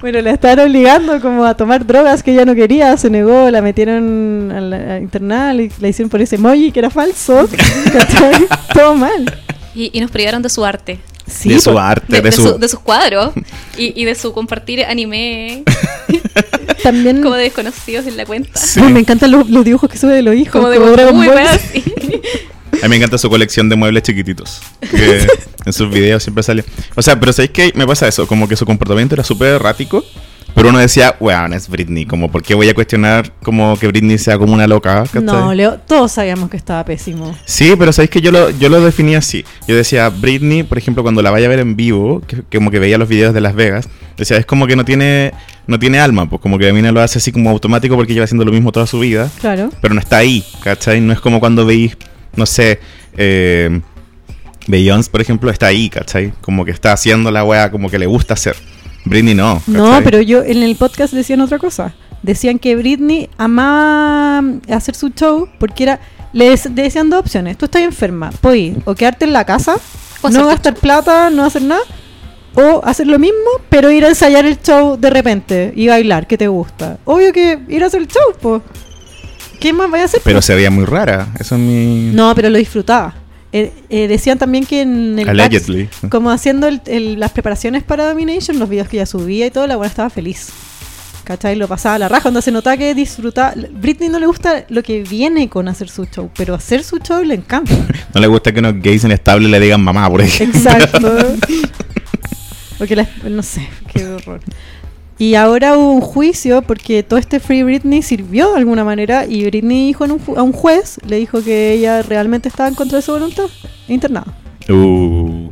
Bueno, la estaban obligando como a tomar drogas que ella no quería, se negó, la metieron a la a internar, y la hicieron por ese emoji que era falso. ¿Cachai? Todo mal. Y, y nos privaron de su arte. Sí, de su pues, arte, De, de, su... su- de sus cuadros. Y, y de su compartir anime también. como de desconocidos en la cuenta. Sí. Ay, me encantan los, los dibujos que sube de los hijos. Como de como Dragon Ball. A mí me encanta su colección de muebles chiquititos. Que en sus videos siempre sale. O sea, pero ¿sabéis qué? Me pasa eso. Como que su comportamiento era súper errático. Pero uno decía, weón, es Britney. Como, ¿por qué voy a cuestionar como que Britney sea como una loca? ¿cachai? No, Leo, todos sabíamos que estaba pésimo. Sí, pero sabéis que yo lo, yo lo definía así. Yo decía, Britney, por ejemplo, cuando la vaya a ver en vivo, que, que como que veía los videos de Las Vegas, decía, es como que no tiene, no tiene alma, pues como que a mí lo hace así como automático porque lleva haciendo lo mismo toda su vida, Claro. pero no está ahí, ¿cachai? No es como cuando veis, no sé, eh, Beyoncé, por ejemplo, está ahí, ¿cachai? Como que está haciendo la wea como que le gusta hacer. Britney no. No, pero yo en el podcast decían otra cosa. Decían que Britney amaba hacer su show porque era. Le decían dos opciones. Tú estás enferma, puedes ir o quedarte en la casa, O no gastar plata, no hacer nada, o hacer lo mismo, pero ir a ensayar el show de repente y bailar, que te gusta. Obvio que ir a hacer el show, pues. ¿Qué más vaya a hacer? Pero po? se veía muy rara. Eso es mi... No, pero lo disfrutaba. Eh, eh, decían también que en el Allegedly. back- como haciendo el- el- las preparaciones para Domination, los videos que ella subía y todo, la buena estaba feliz. ¿Cachai? Lo pasaba a la raja, donde se notaba que disfrutaba. Britney no le gusta lo que viene con hacer su show, pero hacer su show le encanta. No le gusta que unos gays inestables le digan mamá, por ejemplo. Exacto. Porque la- no sé, qué horror. Y ahora hubo un juicio porque todo este Free Britney sirvió de alguna manera y Britney dijo en un a un juez, le dijo que ella realmente estaba en contra de su voluntad, internada. Uh,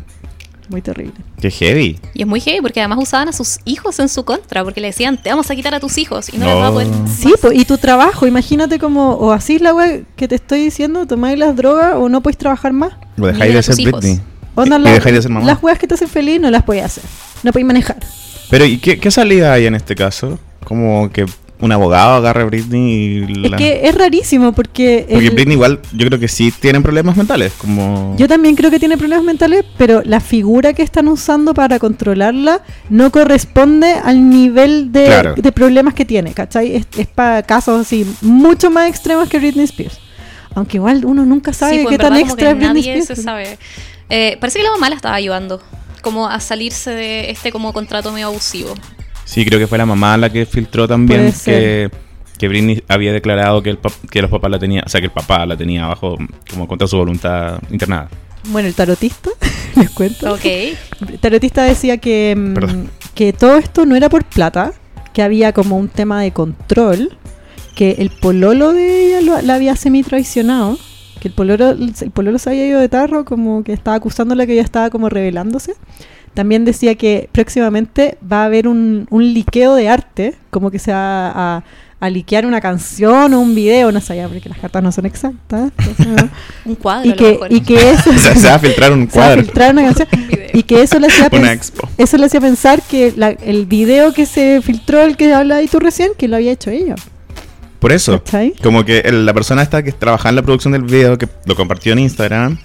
Muy terrible. qué heavy. Y es muy heavy porque además usaban a sus hijos en su contra, porque le decían, te vamos a quitar a tus hijos y no les va a poder. No. Sí, po, y tu trabajo, imagínate como, o así la wea que te estoy diciendo, tomáis las drogas o no podéis trabajar más. Dejáis de ser hijos. Onda, y la- dejáis de ser mamá. Las weas que te hacen feliz no las podéis hacer. No podéis manejar. Pero, ¿y qué, qué salida hay en este caso? Como que un abogado agarre a Britney y Es la- que es rarísimo porque... Porque el- Britney igual yo creo que sí tienen problemas mentales, como... Yo también creo que tiene problemas mentales, pero la figura que están usando para controlarla no corresponde al nivel de, Claro. de problemas que tiene, ¿cachai? Es, es para casos así mucho más extremos que Britney Spears. Aunque igual uno nunca sabe Sí, pues, qué tan extra es Britney nadie Spears. se sabe. Eh, parece que la mamá la estaba ayudando como a salirse de este como contrato medio abusivo. Sí, creo que fue la mamá la que filtró también que, que Britney había declarado que, el pap- que los papás la tenía, o sea, que el papá la tenía abajo como contra su voluntad internada. Bueno, el tarotista, les cuento. Ok. El tarotista decía que, mm, Perdón. que todo esto no era por plata, que había como un tema de control, que el pololo de ella lo- la había semi traicionado, que el pololo, el pololo se había ido de tarro, como que estaba acusándola que ella estaba como revelándose. También decía que próximamente va a haber un, un liqueo de arte, como que se va a, a liquear una canción o un video, no sabía, porque las cartas no son exactas. entonces, ¿no? Un cuadro y, a lo que, mejor. y que eso... O sea, se va a filtrar un se va a cuadro, filtrar una canción y que eso le hacía una pens- expo. eso le hacía pensar que la- el video que se filtró, el que habla ahí tú recién, que lo había hecho ella. Por eso, ¿Cachai? como que el- la persona esta que trabajaba en la producción del video, que lo compartió en Instagram,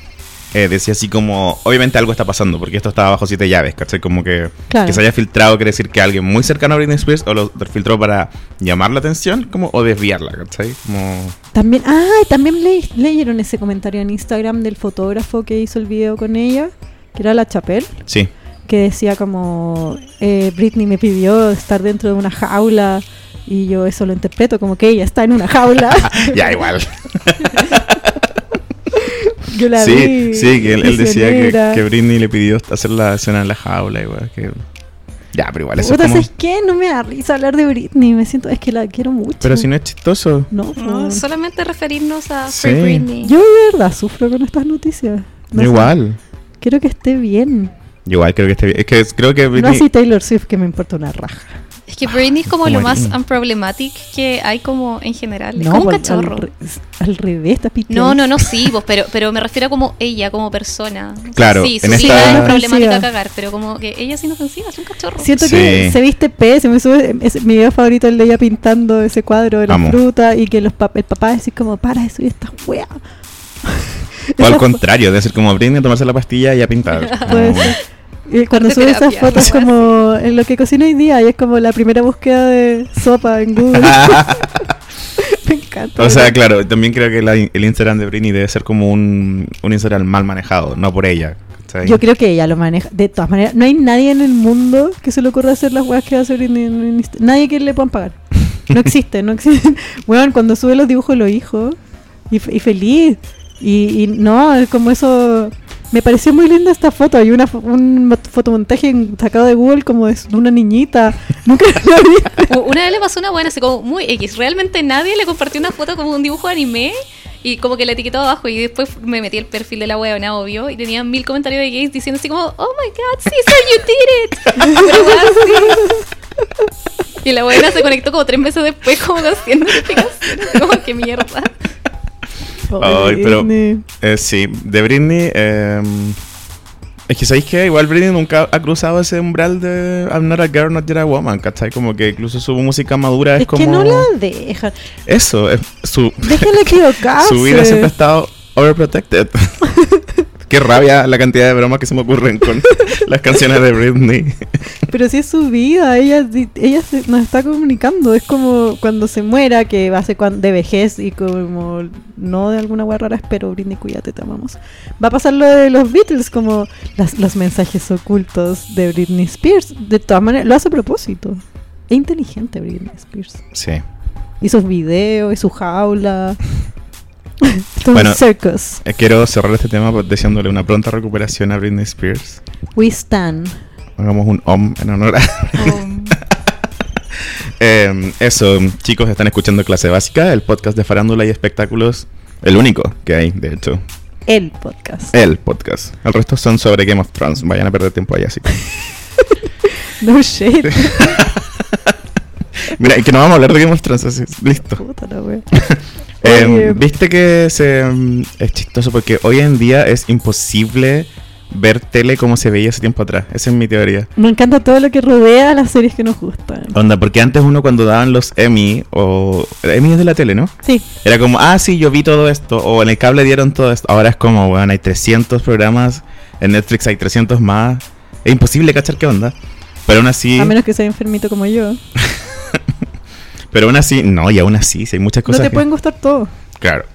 eh, decía así como, obviamente algo está pasando, porque esto estaba bajo siete llaves, ¿cachai? Como que, Claro. que se haya filtrado quiere decir que alguien muy cercano a Britney Spears o lo filtró para llamar la atención como, o desviarla, ¿cachai? Como... También, ah, también le- leyeron ese comentario en Instagram del fotógrafo que hizo el video con ella, que era la Chapel, Sí. que decía como eh, Britney me pidió estar dentro de una jaula y yo eso lo interpreto como que ella está en una jaula. ya, igual. yo la sí, vi. sí, que él, él decía que, que Britney le pidió hacer la escena en la jaula, igual que... Ya, pero igual eso es como... ¿sabes qué? No me da risa hablar de Britney, me siento, es que la quiero mucho. Pero si no es chistoso. No, No, solamente referirnos a Sí. Free Britney. Yo de verdad sufro con estas noticias. No sé, igual. Quiero que esté bien. Igual creo que esté bien. Es que creo que No Britney... así Taylor Swift, que me importa una raja. Es que Britney es como Como lo más Britney. unproblematic que hay como en general. Es No, como un al- cachorro. Al, re- al revés, está No, no, no, sí, vos, pero, pero me refiero a como ella, como persona. Claro, Sí, su en vida esta- es problemática a cagar, pero como que ella es inofensiva, es un cachorro. Siento Sí. que se viste pésimo. me sube- es- mi video favorito es el de ella pintando ese cuadro de la Amo. fruta y que los pap- el papá decir como, para de subir estas weas. O al contrario, de ser como Britney, tomarse la pastilla y a pintar. Puede Como- ser. Y cuando sube esas fotos como en lo que cocino hoy día y es como la primera búsqueda de sopa en Google. Me encanta. o sea, claro, también creo que la- el Instagram de Britney debe ser como un, un Instagram mal manejado, no por ella. Yo creo que ella lo maneja. De todas maneras, no hay nadie en el mundo que se le ocurra hacer las weas que hace Britney. en- en Nadie que le puedan pagar. No existe, no existe. Weón, cuando sube los dibujos los hijos. Y, y feliz. Y, y no, es como eso. Me pareció muy linda esta foto. Hay una, un mo- fotomontaje sacado de Google como de una niñita. Nunca lo. U- Una vez le pasó una buena, así como muy X. Realmente nadie le compartió una foto como un dibujo de anime y como que la etiquetó abajo. Y después me metí el perfil de la weona, obvio, y tenía mil comentarios de gays diciendo así como, oh my god, so you did it. Pero weón, sí. Y la buena se conectó como tres meses después, como haciendo notificaciones. Como que mierda. Ay, pero- Britney. Eh, sí, de Britney. eh, es que sabéis que igual Britney nunca ha cruzado ese umbral de I'm not a girl, not yet a woman, ¿cachai? Como que incluso su música madura es, Es como. que no la dejan. Eso, es su, Déjenla equivocarse. su vida siempre ha estado overprotected. Qué rabia la cantidad de bromas que se me ocurren con las canciones de Britney. Pero si es su vida, ella, ella se- nos está comunicando. Es como cuando se muera, que va a ser de vejez y como no de alguna hueá rara, pero Britney, cuídate, te amamos. Va a pasar lo de los Beatles, como las- los mensajes ocultos de Britney Spears. De todas maneras, lo hace a propósito. Es inteligente Britney Spears. Sí. Y sus videos, y su jaula. Bueno. circus. Eh, Quiero cerrar este tema pues, deseándole una pronta recuperación a Britney Spears. We stand. Hagamos un om en honor a. Um, Eh, eso, chicos, están escuchando Clase Básica, el podcast de farándula y espectáculos. El único que hay, de hecho. El podcast. El podcast. El resto son sobre Game of Thrones. Vayan a perder tiempo ahí así. que- No shade. Mira, y que no vamos a hablar de Game of Thrones, así, listo. Puta la wea. Eh. Viste que se, mm, es chistoso porque hoy en día es imposible ver tele como se veía hace tiempo atrás. Esa es mi teoría. Me encanta todo lo que rodea a las series que nos gustan. Onda, porque antes uno cuando daban los Emmy, o... Emmy es de la tele, ¿no? Sí, Era como, ah, sí, yo vi todo esto, o en el cable dieron todo esto. Ahora es como, weón, hay 300 programas, en Netflix hay 300 más. Es imposible cachar qué onda. Pero aún así, a menos que sea enfermito como yo. pero aún así, no, y aún así, sí, hay muchas No cosas. te que- pueden gustar todo. Claro.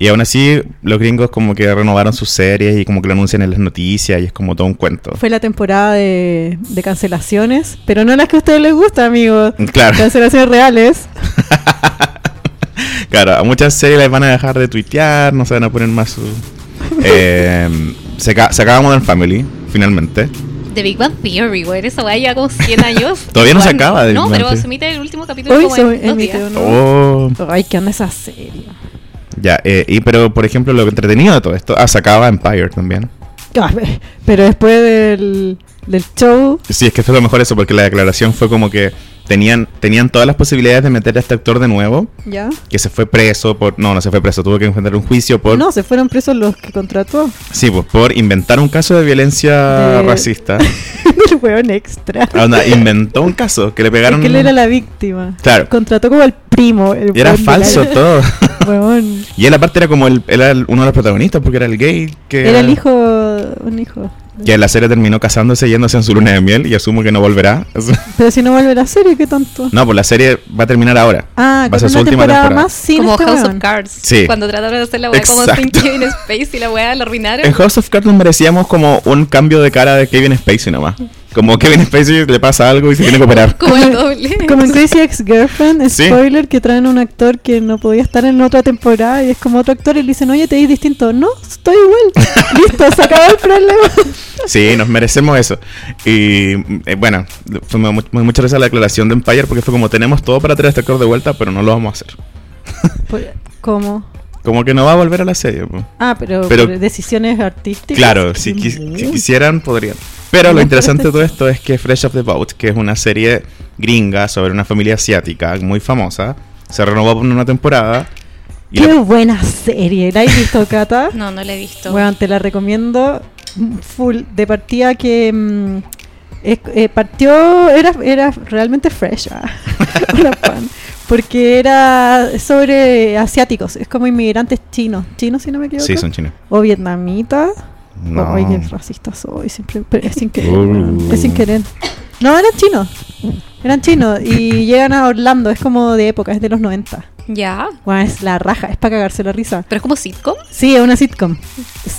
Y aún así, los gringos como que renovaron sus series y como que lo anuncian en las noticias y es como todo un cuento. Fue la temporada de, de cancelaciones, pero no las que a ustedes les gusta, amigos. Claro, Cancelaciones reales. claro, a muchas series les van a dejar de tuitear, no se van a poner más su... Eh, se, se acaba Modern Family, finalmente. The Big Bang Theory, güey. Esa weá lleva como 100 años. Todavía no se acaba The No, pero se emite el último capítulo Hoy como se en dos emite días. uno. Oh, Ay, ¿qué onda esa serie? ya, eh, y pero por ejemplo lo entretenido de todo esto, ah, se acaba Empire también. Ah, pe- Pero después del, del show, Sí, es que fue lo mejor eso, porque la declaración fue como que tenían, tenían todas las posibilidades de meter a este actor de nuevo, ¿ya? que se fue preso por... No, no se fue preso, tuvo que enfrentar un juicio por... No, se fueron presos los que contrató. Sí, pues por inventar un caso de violencia De- racista. El weón extra. Onda, inventó un caso que le Es pegaron... que él era la víctima. Claro. Contrató como al primo. el Y era de la- falso todo. Weón. Y él aparte era como el, era el- uno de los protagonistas porque era el gay que... Era el hijo, un hijo. Que en la serie terminó casándose y yéndose en su luna de miel y asumo que no volverá. Pero si no vuelve la serie, ¿qué tanto? No, pues la serie va a terminar ahora. Ah, Va a ser su última temporada, temporada. más sin como este House weón. of Cards. Sí. Cuando trataron de hacer la weá como sin. Kevin Space y la weá la arruinaron. En House of Cards nos merecíamos como un cambio de cara de Kevin Spacey nomás. Como Kevin Spacey le pasa algo y se tiene que operar. Como el doble. Como en Crazy Ex-Girlfriend, Sí. spoiler, que traen un actor que no podía estar en otra temporada y es como otro actor y le dicen, oye, te ves distinto. No, estoy igual. Listo, se acabó el problema. Sí, nos merecemos eso. Y eh, bueno, fue mu- mu- muchas veces la declaración de Empire porque fue como tenemos todo para traer a este actor de vuelta, pero no lo vamos a hacer. Por- ¿Cómo? Como que no va a volver a la serie. Ah, pero, Pero- por decisiones artísticas. Claro, si, quis- si quisieran, podrían. Pero lo interesante de todo esto es que Fresh of the Boat, que es una serie gringa sobre una familia asiática muy famosa, se renovó por una temporada. Y Qué la- buena serie. ¿La has visto, Cata? No, no la he visto. Bueno, te la recomiendo full. De partida que mm, es- eh, partió, era, era realmente fresh. ah. Porque era sobre asiáticos, es como inmigrantes chinos. Chinos, si no me equivoco. sí, son chinos. O vietnamitas. No. Qué racista soy. Siempre, pero es sin querer. Uh. Es sin querer. No, eran chinos. Eran chinos. Y llegan a Orlando. Es como de época, es de los 90. Ya. Bueno, es la raja, es para cagarse la risa. Pero es como sitcom. Sí, es una sitcom.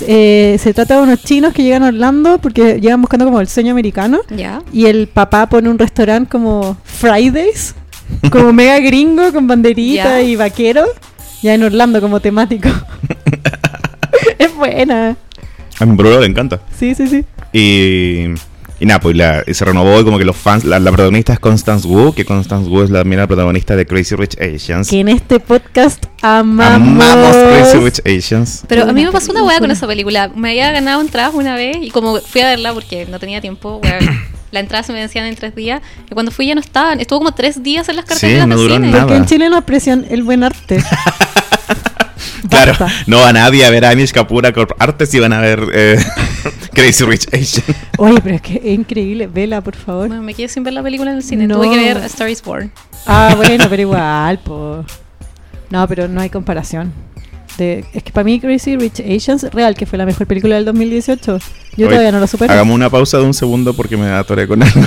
Eh, se trata de unos chinos que llegan a Orlando porque llegan buscando como el sueño americano. Ya. Y el papá pone un restaurante como Fridays, como mega gringo, con banderita Ya. y vaquero. Ya en Orlando como temático. es buena. A mi Bruno le encanta. Sí, sí, sí. Y, y nada, pues la- y se renovó y como que los fans, la, la protagonista es Constance Wu, que Constance Wu es la, también la protagonista de Crazy Rich Asians. Que en este podcast amamos. Amamos Crazy Rich Asians. Pero a mí me pasó una weá con esa película. Me había ganado entradas una vez y como fui a verla porque no tenía tiempo, weá, la entrada se me vencían en tres días. Y cuando fui ya no estaban. Estuvo como tres días en las carteleras no de duró cine. nada. Porque en Chile no aprecian el buen arte. Claro, no van nadie a ver a Amish Kapura con artes y van a ver eh, Crazy Rich Asians. Oye, pero es que es increíble. Vela, por favor. Bueno, me quedé sin ver la película en el cine. No. Tuve que ver A Star is Born. Ah, bueno, pero igual, po. No, pero no hay comparación. De- es que para mí Crazy Rich Asians, real, que fue la mejor película del 2018. Yo Oye, todavía no lo supero. Hagamos una pausa de un segundo porque me atoré con algo.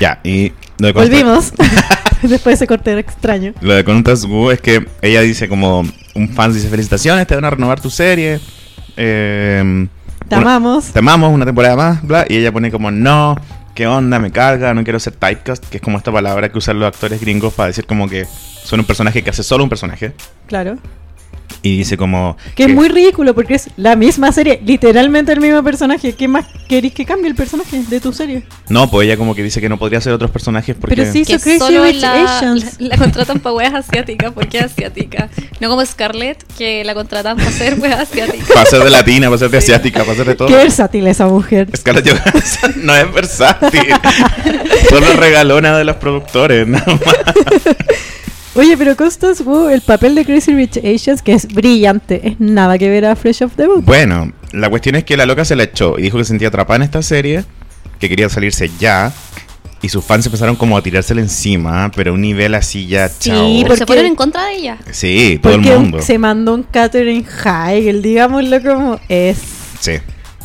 ya, y lo de Constance- Volvimos. Después de ese corte extraño. Lo de Constance Wu es que ella dice como un fan dice felicitaciones, te van a renovar tu serie. Eh, Te una- amamos. te amamos una temporada más, bla, y ella pone como no, qué onda, me carga, no quiero ser typecast, que es como esta palabra que usan los actores gringos para decir como que son un personaje que hace solo un personaje. Claro. Y dice como Que es muy ridículo porque es la misma serie, literalmente el mismo personaje. ¿Qué más querís que cambie el personaje de tu serie? No, pues ella como que dice que no podría ser otros personajes porque Pero sí, Que Crazy solo Rich la, Asians. la, la contratan para weas asiáticas porque es asiática. No como Scarlett, que la contratan para hacer weas asiáticas. para ser de latina, para ser de asiática, para ser de todo. Qué versátil esa mujer. Scarlett Johansson no es versátil. Solo regalona de los productores, nada más. Oye, pero Constance Wu, el papel de Crazy Rich Asians, que es brillante, es nada que ver a Fresh of the Boat. Bueno, la cuestión es que la loca se la echó y dijo que se sentía atrapada en esta serie, que quería salirse ya. Y sus fans empezaron como a tirársela encima, pero a un nivel así ya, Sí, chao. Pero porque- se fueron en contra de ella. Sí, todo Porque el un- mundo. se mandó un Catherine Heigl, digámoslo como es. Sí.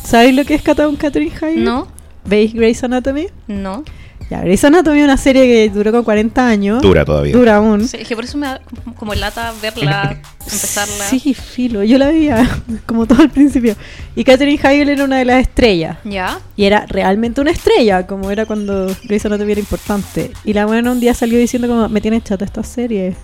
¿Sabéis lo que es un Catherine Heigl? ¿No? ¿Veis Grey's Anatomy? No. Ya, Grey's Anatomy es una serie que duró con 40 años. Dura todavía. Dura aún. Sí, es que por eso me da como- lata verla, empezarla. Sí, filo. Yo la veía como todo al principio. Y Catherine Heigl era una de las estrellas. ¿Ya? Y era realmente una estrella, como era cuando Grey's Anatomy era importante. Y la buena un día salió diciendo como, me tiene chata esta serie.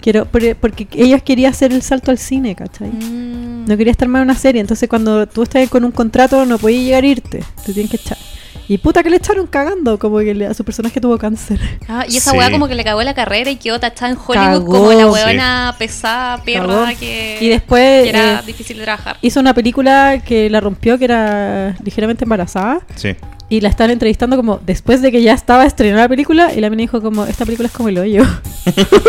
Quiero, porque, porque ella quería hacer el salto al cine, ¿cachai? Mm. No quería estar más en una serie. Entonces cuando tú estás con un contrato no podías llegar a irte. Te tienen que echar. Y puta que le echaron cagando, como que le- a su personaje tuvo cáncer. Ah, y esa Sí. weá como que le cagó la carrera y quedó tachada en Hollywood Cagó. como la weona pesada, perra, Cagó. que, Y después, que era eh, difícil de trabajar. Hizo una película que la rompió, que era ligeramente embarazada. Sí. Y la están entrevistando como después de que ya estaba estrenada la película. Y la mina dijo como, esta película es como el hoyo.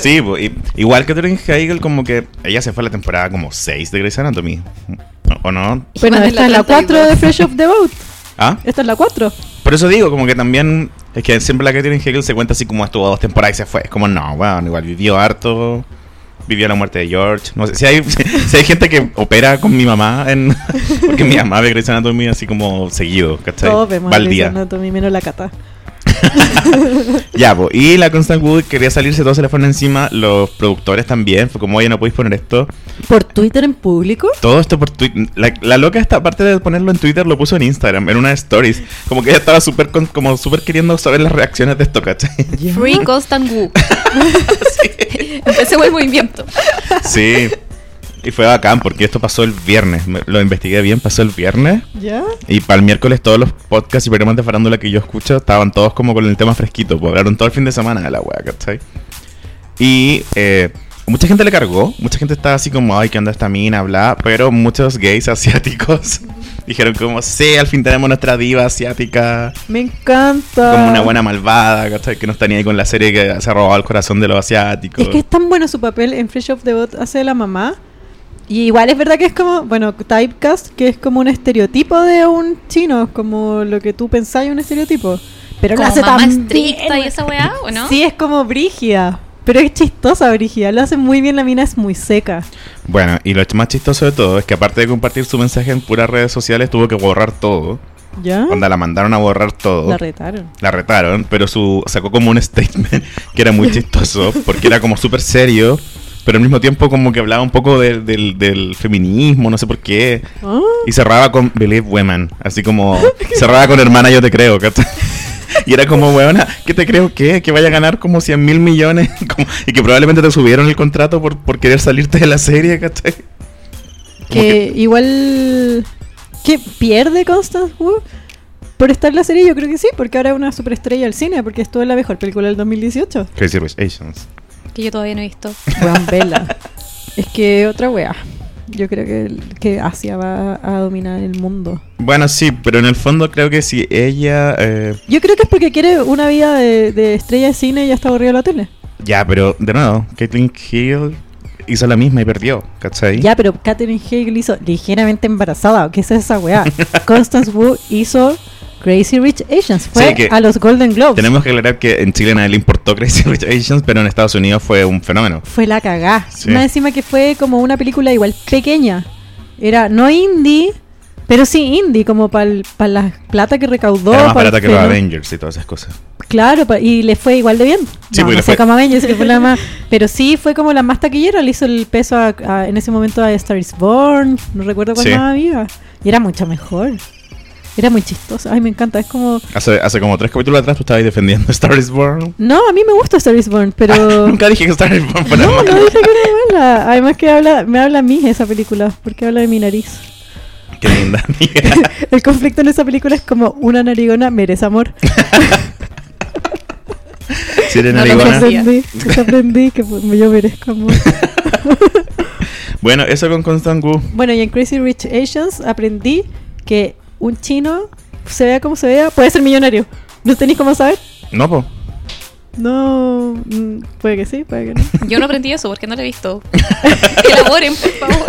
Sí, po, y- igual que Catherine Heigl, como que ella se fue a la temporada como 6 de Grey's Anatomy. ¿O no? Bueno, en esta es la 4 32. de Fresh of the Boat. ¿Ah? Esta es la 4. Por eso digo, como que también. Es que siempre la Catherine Hegel se cuenta así como estuvo dos temporadas y se fue. Es como, no, bueno, igual vivió harto. Vivió la muerte de George. No sé, si hay, si hay gente que opera con mi mamá en. Porque mi mamá ve Grey's Anatomy así como seguido, ¿cachai? Todos vemos Grey's. Anatomy, menos la cata. Ya, po. Y la Constant Wood quería salirse, todos se le fueron encima. Los productores también. Fue como, oye, no podéis poner esto. ¿Por Twitter en público? Todo esto por Twitter. La, la loca esta parte de ponerlo en Twitter lo puso en Instagram, en una stories. Como que ella estaba súper como súper queriendo saber las reacciones de esto, ¿cachai? Free Constant Wu. Empecé el movimiento. Sí. Y fue bacán porque esto pasó el viernes. Me- Lo investigué bien, pasó el viernes. ¿Ya? Y para el miércoles todos los podcasts y programas de farándula que yo escucho estaban todos como con el tema fresquito. Pues hablaron todo el fin de semana de la wea, ¿cachai? Y eh, mucha gente le cargó. Mucha gente estaba así como, ay, ¿qué onda esta mina? Bla. Pero muchos gays asiáticos dijeron como, sí, al fin tenemos nuestra diva asiática. Me encanta. Como una buena malvada, ¿cachai? Que no está ni ahí con la serie que se ha robado el corazón de los asiáticos. Es que es tan bueno su papel en Fresh of the Boat, hace de la mamá. Y igual es verdad que es como, bueno, typecast, que es como un estereotipo de un chino, como lo que tú pensás un estereotipo. Pero lo Como hace mamá tan estricta bien, y esa weá, ¿o no? Sí, es como brígida. Pero es chistosa, brígida. Lo hace muy bien, la mina es muy seca. Bueno, y lo más chistoso de todo es que aparte de compartir su mensaje en puras redes sociales, tuvo que borrar todo. ¿Ya? Onda, la mandaron a borrar todo. La retaron. La retaron, pero su sacó como un statement que era muy chistoso, porque era como súper serio, pero al mismo tiempo como que hablaba un poco de- del, del feminismo, no sé por qué. Y cerraba con Believe Women, así como cerraba con Hermana Yo Te Creo, ¿cachai? Y era como, weona, ¿qué te creo qué? Que vaya a ganar como 100 mil millones como- y que probablemente te subieron el contrato por, por querer salirte de la serie, ¿cachai? Que igual... ¿Que pierde Constance Wu? Por estar en la serie, yo creo que sí, porque ahora es una superestrella del cine, porque estuvo en la mejor película del 2018. Crazy Rich Asians. Que yo todavía no he visto. Weón, vela. es que otra wea. Yo creo que, que Asia va a dominar el mundo. Bueno, sí, pero en el fondo creo que si ella... eh, Yo creo que es porque quiere una vida de, de estrella de cine y ya está aburrido de la tele. Ya, pero de nuevo, Caitlyn Hill hizo la misma y perdió, ¿cachai? Ya, pero Katherine Hegel hizo ligeramente embarazada. ¿Qué es esa weá? Constance Wu hizo Crazy Rich Asians. Fue Sí, que a los Golden Globes. Tenemos que aclarar que en Chile nadie le importó Crazy Rich Asians, pero en Estados Unidos fue un fenómeno. Fue la cagá. Sí. Más encima que fue como una película igual pequeña. Era no indie, pero sí indie, como para la plata que recaudó. Era más barata que los Avengers y todas esas cosas. Claro, pa- y le fue igual de bien. Sí, no, pues no fue- como Avengers, que fue la más. Pero sí fue como la más taquillera. Le hizo el peso a- a- en ese momento a Star is Born. No recuerdo cuál Sí. más había. Y era mucho mejor. Era muy chistosa. Ay, me encanta. Es como. Hace, hace como tres capítulos atrás tú estabas defendiendo Star is Born. No, a mí me gusta Star is Born, pero. Nunca dije que Star is Born fuera No, mala. no dije que era mala. Además que habla, me habla a mí esa película, porque habla de mi nariz. Qué linda, amiga. El conflicto en esa película es como una narigona merece amor. Si eres No narigona. conocía. aprendí, aprendí que pues, yo merezco amor. Bueno, eso con Constant Wu. Bueno, y en Crazy Rich Asians aprendí que un chino, se vea como se vea, puede ser millonario. ¿No tenéis cómo saber? No, po. No, mm, puede que sí, puede que no. Yo no aprendí eso porque no lo he visto. Elaboren, por favor.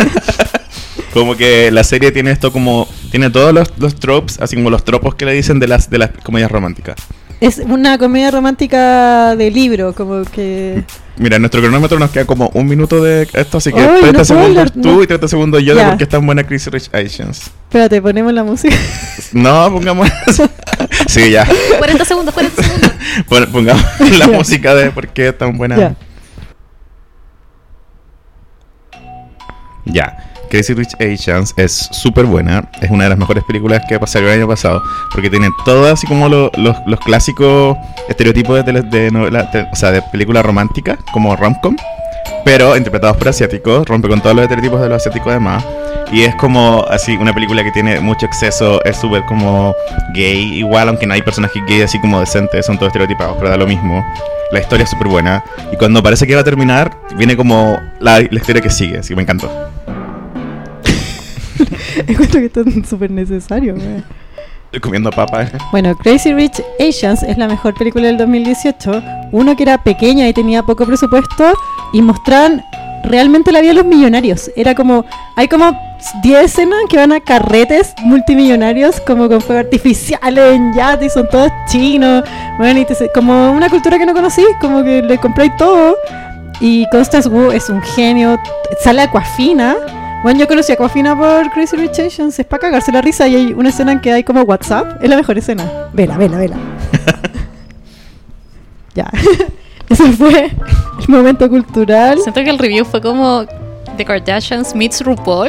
Como que la serie tiene esto como... Tiene todos los, los tropes, así como los tropos que le dicen de las, de las comedias románticas. Es una comedia romántica de libro, como que... Mira, en nuestro cronómetro nos queda como un minuto de esto, así que Ay, 30 no puedo segundos tú no. y 30 segundos yo de Ya. por qué es tan buena Crazy Rich Asians. Espérate, ponemos la música. No, pongamos... sí, ya. 40 segundos, 40 segundos. Pon- Pongamos la música de por qué es tan buena. Ya. Ya. Crazy Rich Asians es súper buena. Es una de las mejores películas que pasaron el año pasado. Porque tiene todo así como lo- los, los clásicos estereotipos de, tele- de novela, o sea, de película romántica, como rom-com. Pero interpretados por asiáticos. Rompe con todos los estereotipos de los asiáticos además. Y es como así una película que tiene mucho exceso. Es súper como gay. Igual, aunque no hay personajes gay así como decentes. Son todos estereotipados, pero da lo mismo. La historia es súper buena. Y cuando parece que va a terminar, viene como la, la historia que sigue. Así que me encantó. Encuentro que esto es súper necesario. Estoy comiendo papas. Bueno, Crazy Rich Asians es la mejor película del 2018. Uno que era pequeña y tenía poco presupuesto y mostraban realmente la vida de los millonarios. Era como, hay como 10 escenas que van a carretes multimillonarios como con fuegos artificiales en yates y son todos chinos. Bueno, y te- como una cultura que no conocí, como que le compráis todo. Y Constance Wu es un genio. Sale Aquafina. Bueno, yo conocí a Aquafina por Crazy Rich Asians. Es para cagarse la risa. Y hay una escena en que hay como WhatsApp. Es la mejor escena. Vela, vela, vela. ya. Ese fue el momento cultural. Siento que el review fue como The Kardashians meets RuPaul.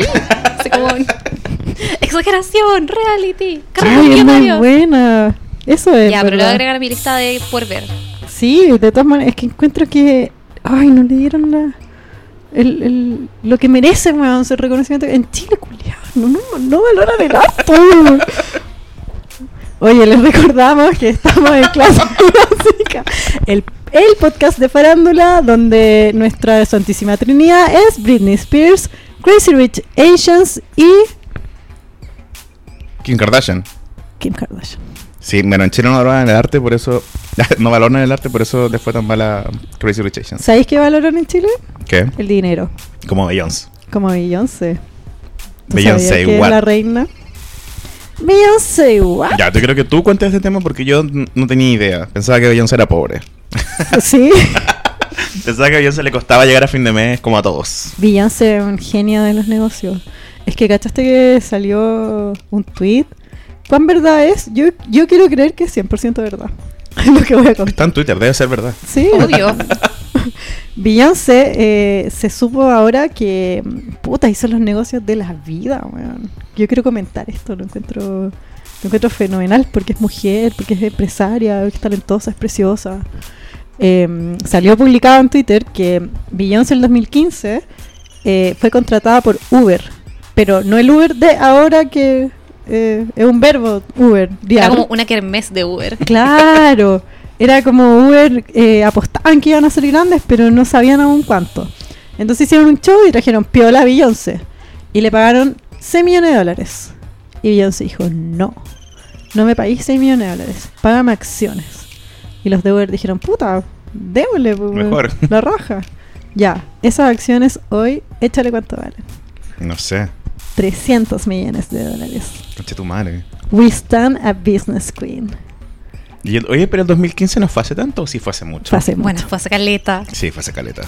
Así como exageración, reality, Ay, es muy buena. Eso es. Ya, pero lo voy a verdad. agregar a mi lista de por ver. Sí, de todas maneras. Es que encuentro que. Ay, no le dieron la. El, el- lo que merece, weón, su reconocimiento. En Chile, culiado. No, no, no valoran el acto. Oye, les recordamos que estamos en clase música. El, el podcast de farándula donde nuestra santísima trinidad es Britney Spears, Crazy Rich Asians y Kim Kardashian. Kim Kardashian. Sí, bueno, en Chile no valoran el arte, por eso. no valoran el arte, por eso le fue tan mala Crazy Rich Asians. ¿Sabéis qué valoran en Chile? ¿Qué? El dinero. Como Beyoncé. Como Beyoncé. ¿Tú Beyoncé, what? la reina? Beyoncé, what? Ya, yo creo que tú cuentes este tema porque yo no tenía idea. Pensaba que Beyoncé era pobre. Sí. Pensaba que a Beyoncé le costaba llegar a fin de mes como a todos. Beyoncé es un genio de los negocios. Es que cachaste que salió un tweet. ¿Cuán verdad es? Yo, yo quiero creer que es 100% verdad. Es lo que voy a contar. Está en Twitter, debe ser verdad. Sí. Obvio. Beyoncé eh, se supo ahora que puta hizo los negocios de la vida, weón. Yo quiero comentar esto, lo encuentro, lo encuentro fenomenal porque es mujer, porque es empresaria, es talentosa, es preciosa. Eh, salió publicado en Twitter que Beyoncé en el 2015 eh, fue contratada por Uber, pero no el Uber de ahora que eh, es un verbo, Uber, Era como una kermés de Uber. Claro, era como Uber, eh, apostaban que iban a ser grandes, pero no sabían aún cuánto. Entonces hicieron un show y trajeron Piola a Beyoncé. Y le pagaron 6 millones de dólares. Y Beyoncé dijo, no, no me paguéis 6 millones de dólares, págame acciones. Y los de Uber dijeron, puta, démosle, pues, Mejor. la raja. Ya, esas acciones hoy, échale cuánto valen. No sé. 300 millones de dólares. Conche tu madre. We stand a business queen. Y el- oye, pero el 2015 no fue hace tanto o sí fue hace mucho. Fue hace mucho. Bueno, fue a caleta. Sí, fue hace caleta.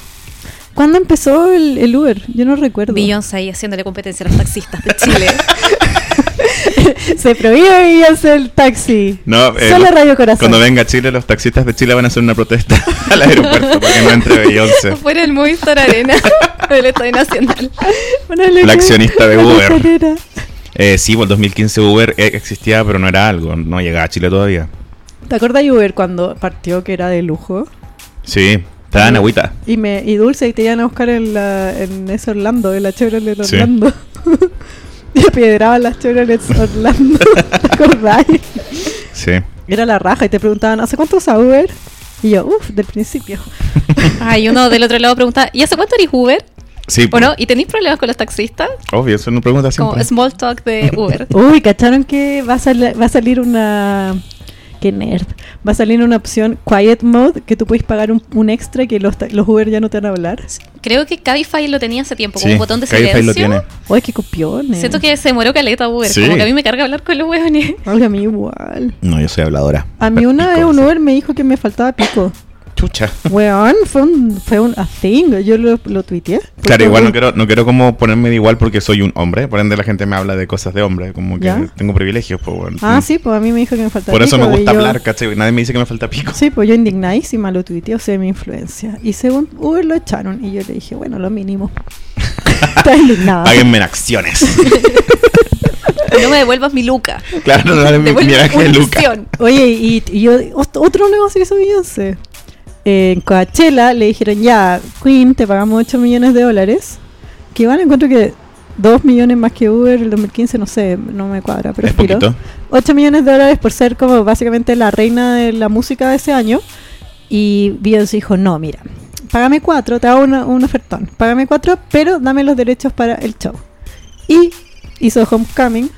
¿Cuándo empezó el, el Uber? Yo no recuerdo. Beyoncé ahí haciéndole competencia a los taxistas de Chile. Se prohíbe Beyoncé el taxi. No, eh, Solo Radio Corazón. Cuando venga a Chile, los taxistas de Chile van a hacer una protesta al aeropuerto para que no entre Beyoncé. Fuera el Movistar Arena del Estadio Nacional. Ponele La accionista de Uber. Eh, sí, pues el 2015 Uber eh, existía, pero no era algo. No llegaba a Chile todavía. ¿Te acuerdas de Uber cuando partió que era de lujo? Sí, estaba en agüita. Y me y Dulce y te iban a buscar en, la, en ese Orlando, en la Chevrolet Sí. Orlando. y apiedraban las Chevrolet Orlando. ¿Te acordás? Sí. Era la raja y te preguntaban, ¿hace cuánto usa Uber? Y yo, uff, del principio. Ay, uno del otro lado pregunta, ¿y hace cuánto eres Uber? Sí, ¿O pues, no? ¿Y tenéis problemas con los taxistas? obvio, eso es una pregunta Como siempre. small talk de Uber. Uy, ¿cacharon que va a, sal- va a salir una qué nerd. Va a salir una opción Quiet Mode que tú puedes pagar un, un extra que los, ta- los Uber ya no te van a hablar. Creo que Cabify lo tenía hace tiempo, como un botón de Cabify silencio. lo tiene. Oye, qué copiones. Siento que se muero caleta Uber. Sí. Como que a mí me carga hablar con los hueones. Ay, a mí igual. No, yo soy habladora. A mí una vez un sí. Uber me dijo que me faltaba pico. Chucha. Weón, fue un, fue un a thing. Yo lo, lo tuiteé. Claro, igual no quiero, no quiero como ponerme de igual porque soy un hombre. Por ende la gente me habla de cosas de hombre. Como que ¿Ya? tengo privilegios, pues bueno. Ah, sí, pues a mí me dijo que me faltaba Por eso me pico, y gusta yo- hablar, ¿cachai? Nadie me dice que me falta pico. Sí, pues yo indignadísima lo tuiteé, o sea, mi influencia. Y según Uber lo echaron. Y yo le dije, bueno, lo mínimo. Está indignada. Páguenme en acciones. No me devuelvas mi luca. claro, no, mi, Devuelve mi de Luca. acción. Oye, y, y yo, ot- otro negocio que hizo Eh, en Coachella le dijeron, ya, Queen, te pagamos 8 millones de dólares. Que igual encuentro que 2 millones más que Uber el 2015, no sé, no me cuadra, pero Es poquito. 8 millones de dólares por ser como básicamente la reina de la música de ese año. Y Beyoncé dijo, no, mira, págame 4, te hago una- un ofertón. Págame 4, pero dame los derechos para el show. Y hizo Homecoming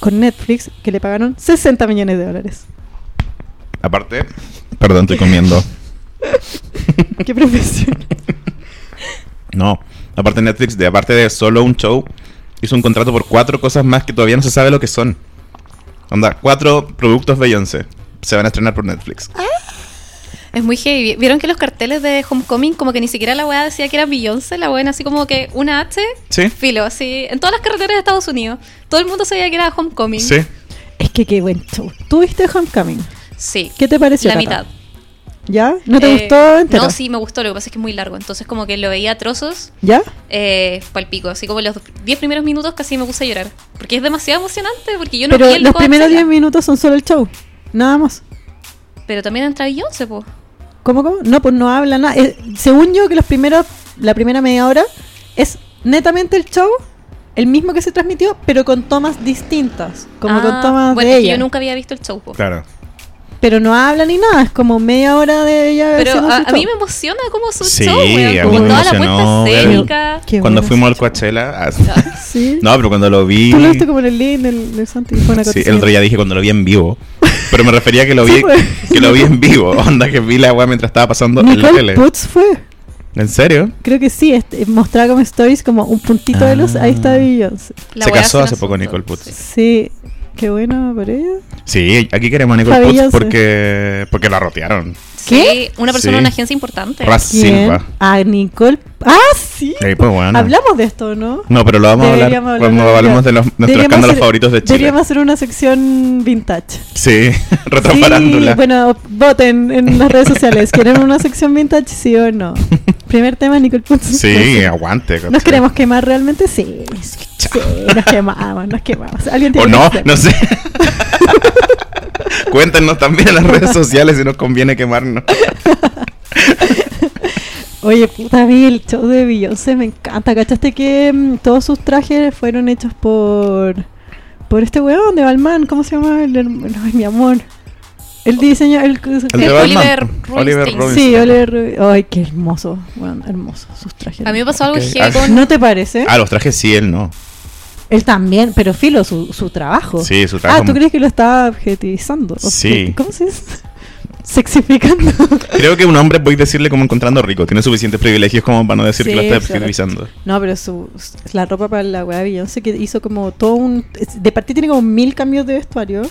con Netflix, que le pagaron 60 millones de dólares. Aparte, perdón, estoy comiendo. Qué profesión. No, aparte Netflix, de aparte de solo un show, hizo un contrato por cuatro cosas más que todavía no se sabe lo que son. Onda, cuatro productos Beyoncé se van a estrenar por Netflix. Es muy heavy. ¿Vieron que los carteles de Homecoming, como que ni siquiera la weá decía que era Beyoncé? La weá así como que una H, ¿Sí? filo, así. En todas las carreteras de Estados Unidos. Todo el mundo sabía que era Homecoming. Sí. Es que qué buen show. ¿Tú viste Homecoming? Sí. ¿Qué te pareció? La Cata? mitad. ¿Ya? ¿No te Eh, gustó entero? No, sí, me gustó. Lo que pasa es que es muy largo. Entonces, como que lo veía a trozos, ¿Ya? eh, palpico. Así como los 10 primeros minutos casi me puse a llorar. Porque es demasiado emocionante. Porque yo no Pero vi el los primeros Coachella. 10 minutos son solo el show. Nada más. Pero también entra Beyoncé, po. ¿Cómo, cómo? No, pues no habla nada. Eh, según yo, que los primeros, la primera media hora es netamente el show, el mismo que se transmitió, pero con tomas distintas. Como con Ah, tomas bueno, de ella. yo nunca había visto el show, po. Claro. Pero no habla ni nada, es como media hora de ella. Pero a, a mí me emociona como su Sí, show, weón. Como toda la puesta escénica. Cuando fuimos al Coachella. ah. Sí. No, pero cuando lo vi. Tú lo viste como en el link del, del Santi. Fue una Sí, el otro día dije cuando lo vi en vivo. Pero me refería a que lo vi, Sí, pues. que lo vi en vivo. Onda que vi la weá mientras estaba pasando en la Nicole tele. Putz fue. ¿En serio? Creo que sí, este, mostraba como stories como un puntito de luz. Ahí está Ah. Beyoncé. La Se casó hace poco. Nicole Putz. Sí. Qué bueno por ella. Sí, aquí queremos a Nicole Putz porque, porque la rotearon. ¿Qué? Sí, una persona Sí. de una agencia importante. Raz ¿Quién? Silva. Ah, Nicole. Ah, sí. Pues bueno. Hablamos de esto, ¿no? No, pero lo vamos a hablar cuando hablemos de los, nuestros Deberíamos escándalos hacer- favoritos de Chile. Deberíamos hacer una sección vintage. Sí, retroparándula. Sí, bueno, voten en las redes sociales. ¿Quieren una sección vintage, sí o no? Primer tema, Nicole Putz. Sí, aguante. ¿Nos queremos quemar realmente? Sí. Sí, nos quemamos, nos quemamos. ¿Alguien O no, que- no sé. Cuéntenos también en las redes sociales si nos conviene quemarnos. Oye, puta, vi el show de Beyoncé, me encanta. ¿Cachaste que mm, todos sus trajes fueron hechos por por este weón de Balmain? ¿Cómo se llama? El, ay, mi amor. El diseño... El, El de. Oliver Oliver sí, Oliver Rubin- Ay, qué hermoso. Weón, hermoso sus trajes. A mí me pasó algo Ok. heavy Ah. con. ¿No te parece? Ah, los trajes sí, él no. Él también, pero filo, su, su trabajo. Sí, su Ah, trabajo. ¿tú crees que lo estaba objetivizando? Sí. ¿Cómo se dice? Sexificando. Creo que un hombre voy a decirle como encontrando rico. Tiene suficientes privilegios como para no decir que lo está objetivizando. No, pero su, la ropa para la weá de Beyoncé que hizo como todo un... De partida tiene como mil cambios de vestuario.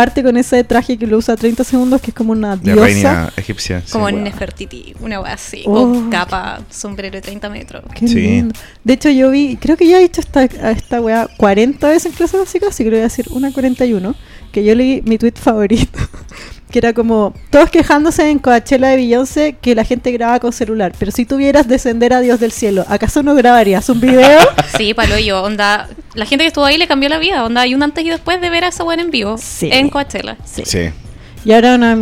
Parte con ese traje que lo usa 30 segundos, que es como una De diosa. reina egipcia. sí. Como weón. Nefertiti, una weá así, Oh. con capa, sombrero de 30 metros. Qué Sí. lindo. De hecho, yo vi, creo que ya he hecho esta, a esta weá 40 veces en clase básica, así que le voy a decir una 41, que yo leí mi tweet favorito, que era como, todos quejándose en Coachella de Beyoncé que la gente graba con celular, pero si tuvieras descender a Dios del cielo, ¿acaso no grabarías un video? Sí, palo yo, onda. La gente que estuvo ahí le cambió la vida, onda. Hay un antes y después de ver a esa weá en vivo. Sí. En Coachella. Sí. Sí. Y ahora una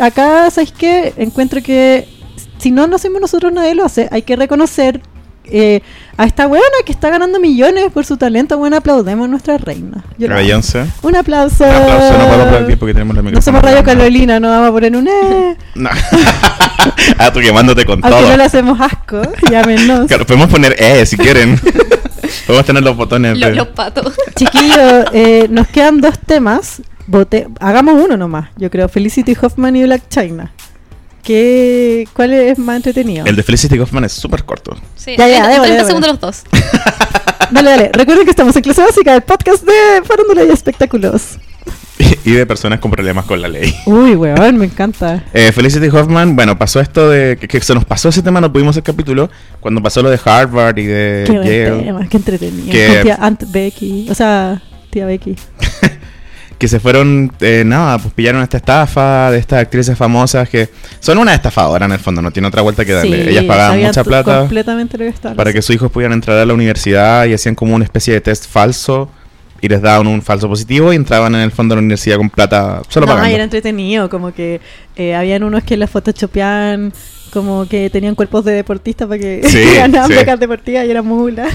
acá, ¿sabes qué? Encuentro que si no lo hacemos nosotros, nadie lo hace. Hay que reconocer eh, a esta buena que está ganando millones por su talento. Bueno, aplaudemos a nuestra reina. Yo la. Un aplauso. Un aplauso, no puedo aplaudir porque tenemos la No micrófono. somos Radio. Carolina, no vamos a poner un eh. No. ah, tú quemándote con Aunque todo. no le hacemos asco, llámenos. Claro, podemos poner eh si quieren. podemos tener los botones. Lo- de- los patos. Chiquillos, eh, nos quedan dos temas hagamos uno nomás, yo creo, Felicity Hoffman y Black China. ¿Qué, ¿Cuál es más entretenido? El de Felicity Hoffman es súper corto. Sí, Ya, démosle, 30 démosle. segundos los dos. Dale, dale. Recuerden que estamos en clase básica del podcast de Farándula y Espectáculos. y de personas con problemas con la ley. Uy, weón, me encanta. Eh, Felicity Hoffman, bueno, pasó esto de que, que se nos pasó ese tema, no pudimos el capítulo, cuando pasó lo de Harvard y de Qué buen Yale, tema, qué entretenido. Que- Con tía Aunt Becky, o sea, tía Becky. Que se fueron, eh, nada, pues pillaron esta estafa de estas actrices famosas que son una estafadora en el fondo, no tiene otra vuelta que darle. Sí, Ellas pagaban mucha plata Completamente para que sus hijos pudieran entrar a la universidad y hacían como una especie de test falso y les daban un falso positivo y entraban en el fondo de la universidad con plata solo no, pagando. era entretenido, como que eh, habían unos que las photoshopeaban como que tenían cuerpos de deportistas para que Sí, ganaban becas deportivas y era mula.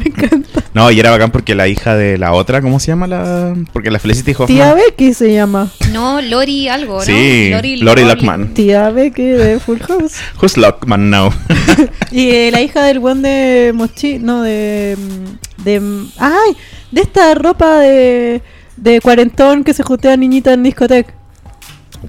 Me encanta. No, y era bacán porque la hija de la otra, ¿cómo se llama la? Porque la Felicity Hoffman. Tía Becky se llama. No, Lori algo, ¿no? Sí, Lori Lockman. Tía Becky de Full House. Who's Lockman now? Y eh, la hija del buen de Mochi, no, de, mm, de... mm, ¡Ay! De esta ropa de, de cuarentón que se jutea niñita en discoteca.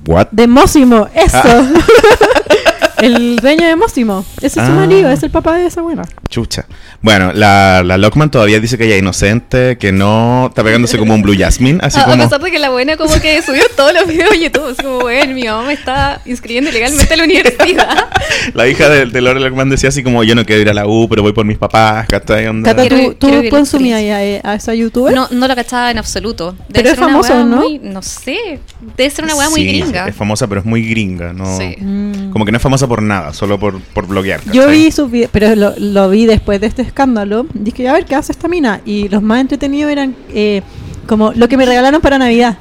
What? De Mósimo, eso. Ah. el dueño de Mósimo. Ese es su Ah. marido, es el papá de esa buena. Chucha. Bueno, la, la Lockman todavía dice que ella es inocente, que no está pegándose como un Blue Jasmine, así A, a como. pesar de que la buena como que subió todos los videos de YouTube, así como, bueno, mi mamá me está inscribiendo ilegalmente a la universidad. La hija de, de Laura Lockman decía así como: Yo no quiero ir a la U, pero voy por mis papás, ¿cachai? Onda- Cata, ¿tú, tú consumías a, a esa youtuber? No, no la cachaba en absoluto. Debe Pero es ser famosa, wea ¿no? muy- no sé. Debe ser una weá muy Sí, gringa. Es famosa, pero es muy gringa, ¿no? Sí. Mm. Como que no es famosa por nada, solo por, por bloguear. Yo vi sus videos, pero lo, lo vi después de este escándalo. Dije, a ver, ¿qué hace esta mina? Y los más entretenidos eran eh, como lo que me regalaron para Navidad.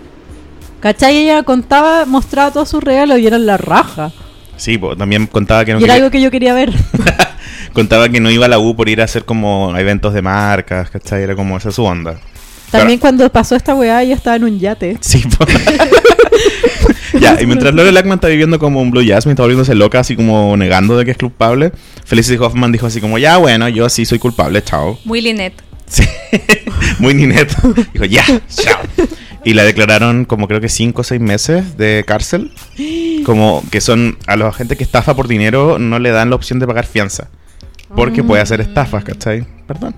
¿Cachai? Ella contaba, mostraba todos sus regalos y eran la raja. Sí, po, también contaba que no y era quería- algo que yo quería ver. contaba que no iba a la U por ir a hacer como eventos de marcas, ¿cachai? Era como esa es su onda. También cuando pasó esta weá, ella estaba en un yate. Sí, po. ya, y mientras Lore Lackman está viviendo como un Blue Jasmine, está volviéndose loca, así como negando de que es culpable, Felicity Hoffman dijo así como, ya, bueno, yo sí soy culpable, chao. Muy Linet. Sí. Muy ninet. Dijo, ya, chao. Y la declararon como creo que cinco o seis meses de cárcel. Como que son a los agentes que estafa por dinero no le dan la opción de pagar fianza. Porque puede hacer estafas, ¿cachai? Perdón.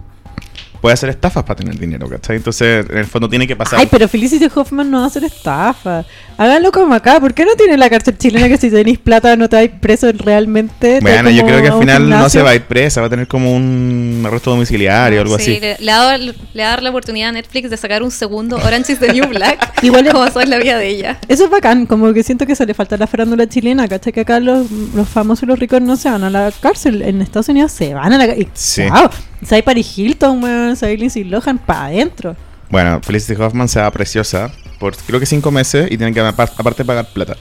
Puede hacer estafas para tener dinero, ¿cachai? Entonces, en el fondo tiene que pasar. Ay, pero Felicity Hoffman no va a hacer estafa. Háganlo como acá. ¿Por qué no tiene la cárcel chilena que si tenéis plata no te vais preso realmente? Te Bueno, yo creo que al final no se va a ir presa, va a tener como un arresto domiciliario o algo Sí, así. Le, le va a dar la oportunidad a Netflix de sacar un segundo Orange is the New Black. Igual es- como en la vida de ella. Eso es bacán, como que siento que se le falta la farándula chilena, ¿cachai? Que acá los, los famosos y los ricos no se van a la cárcel. En Estados Unidos se van a la cárcel. Sí. Wow. Hay Paris Hilton, weón, hay Lindsay Lohan para adentro. Bueno, Felicity Hoffman se va preciosa por creo que cinco meses y tiene que apar- aparte pagar plata.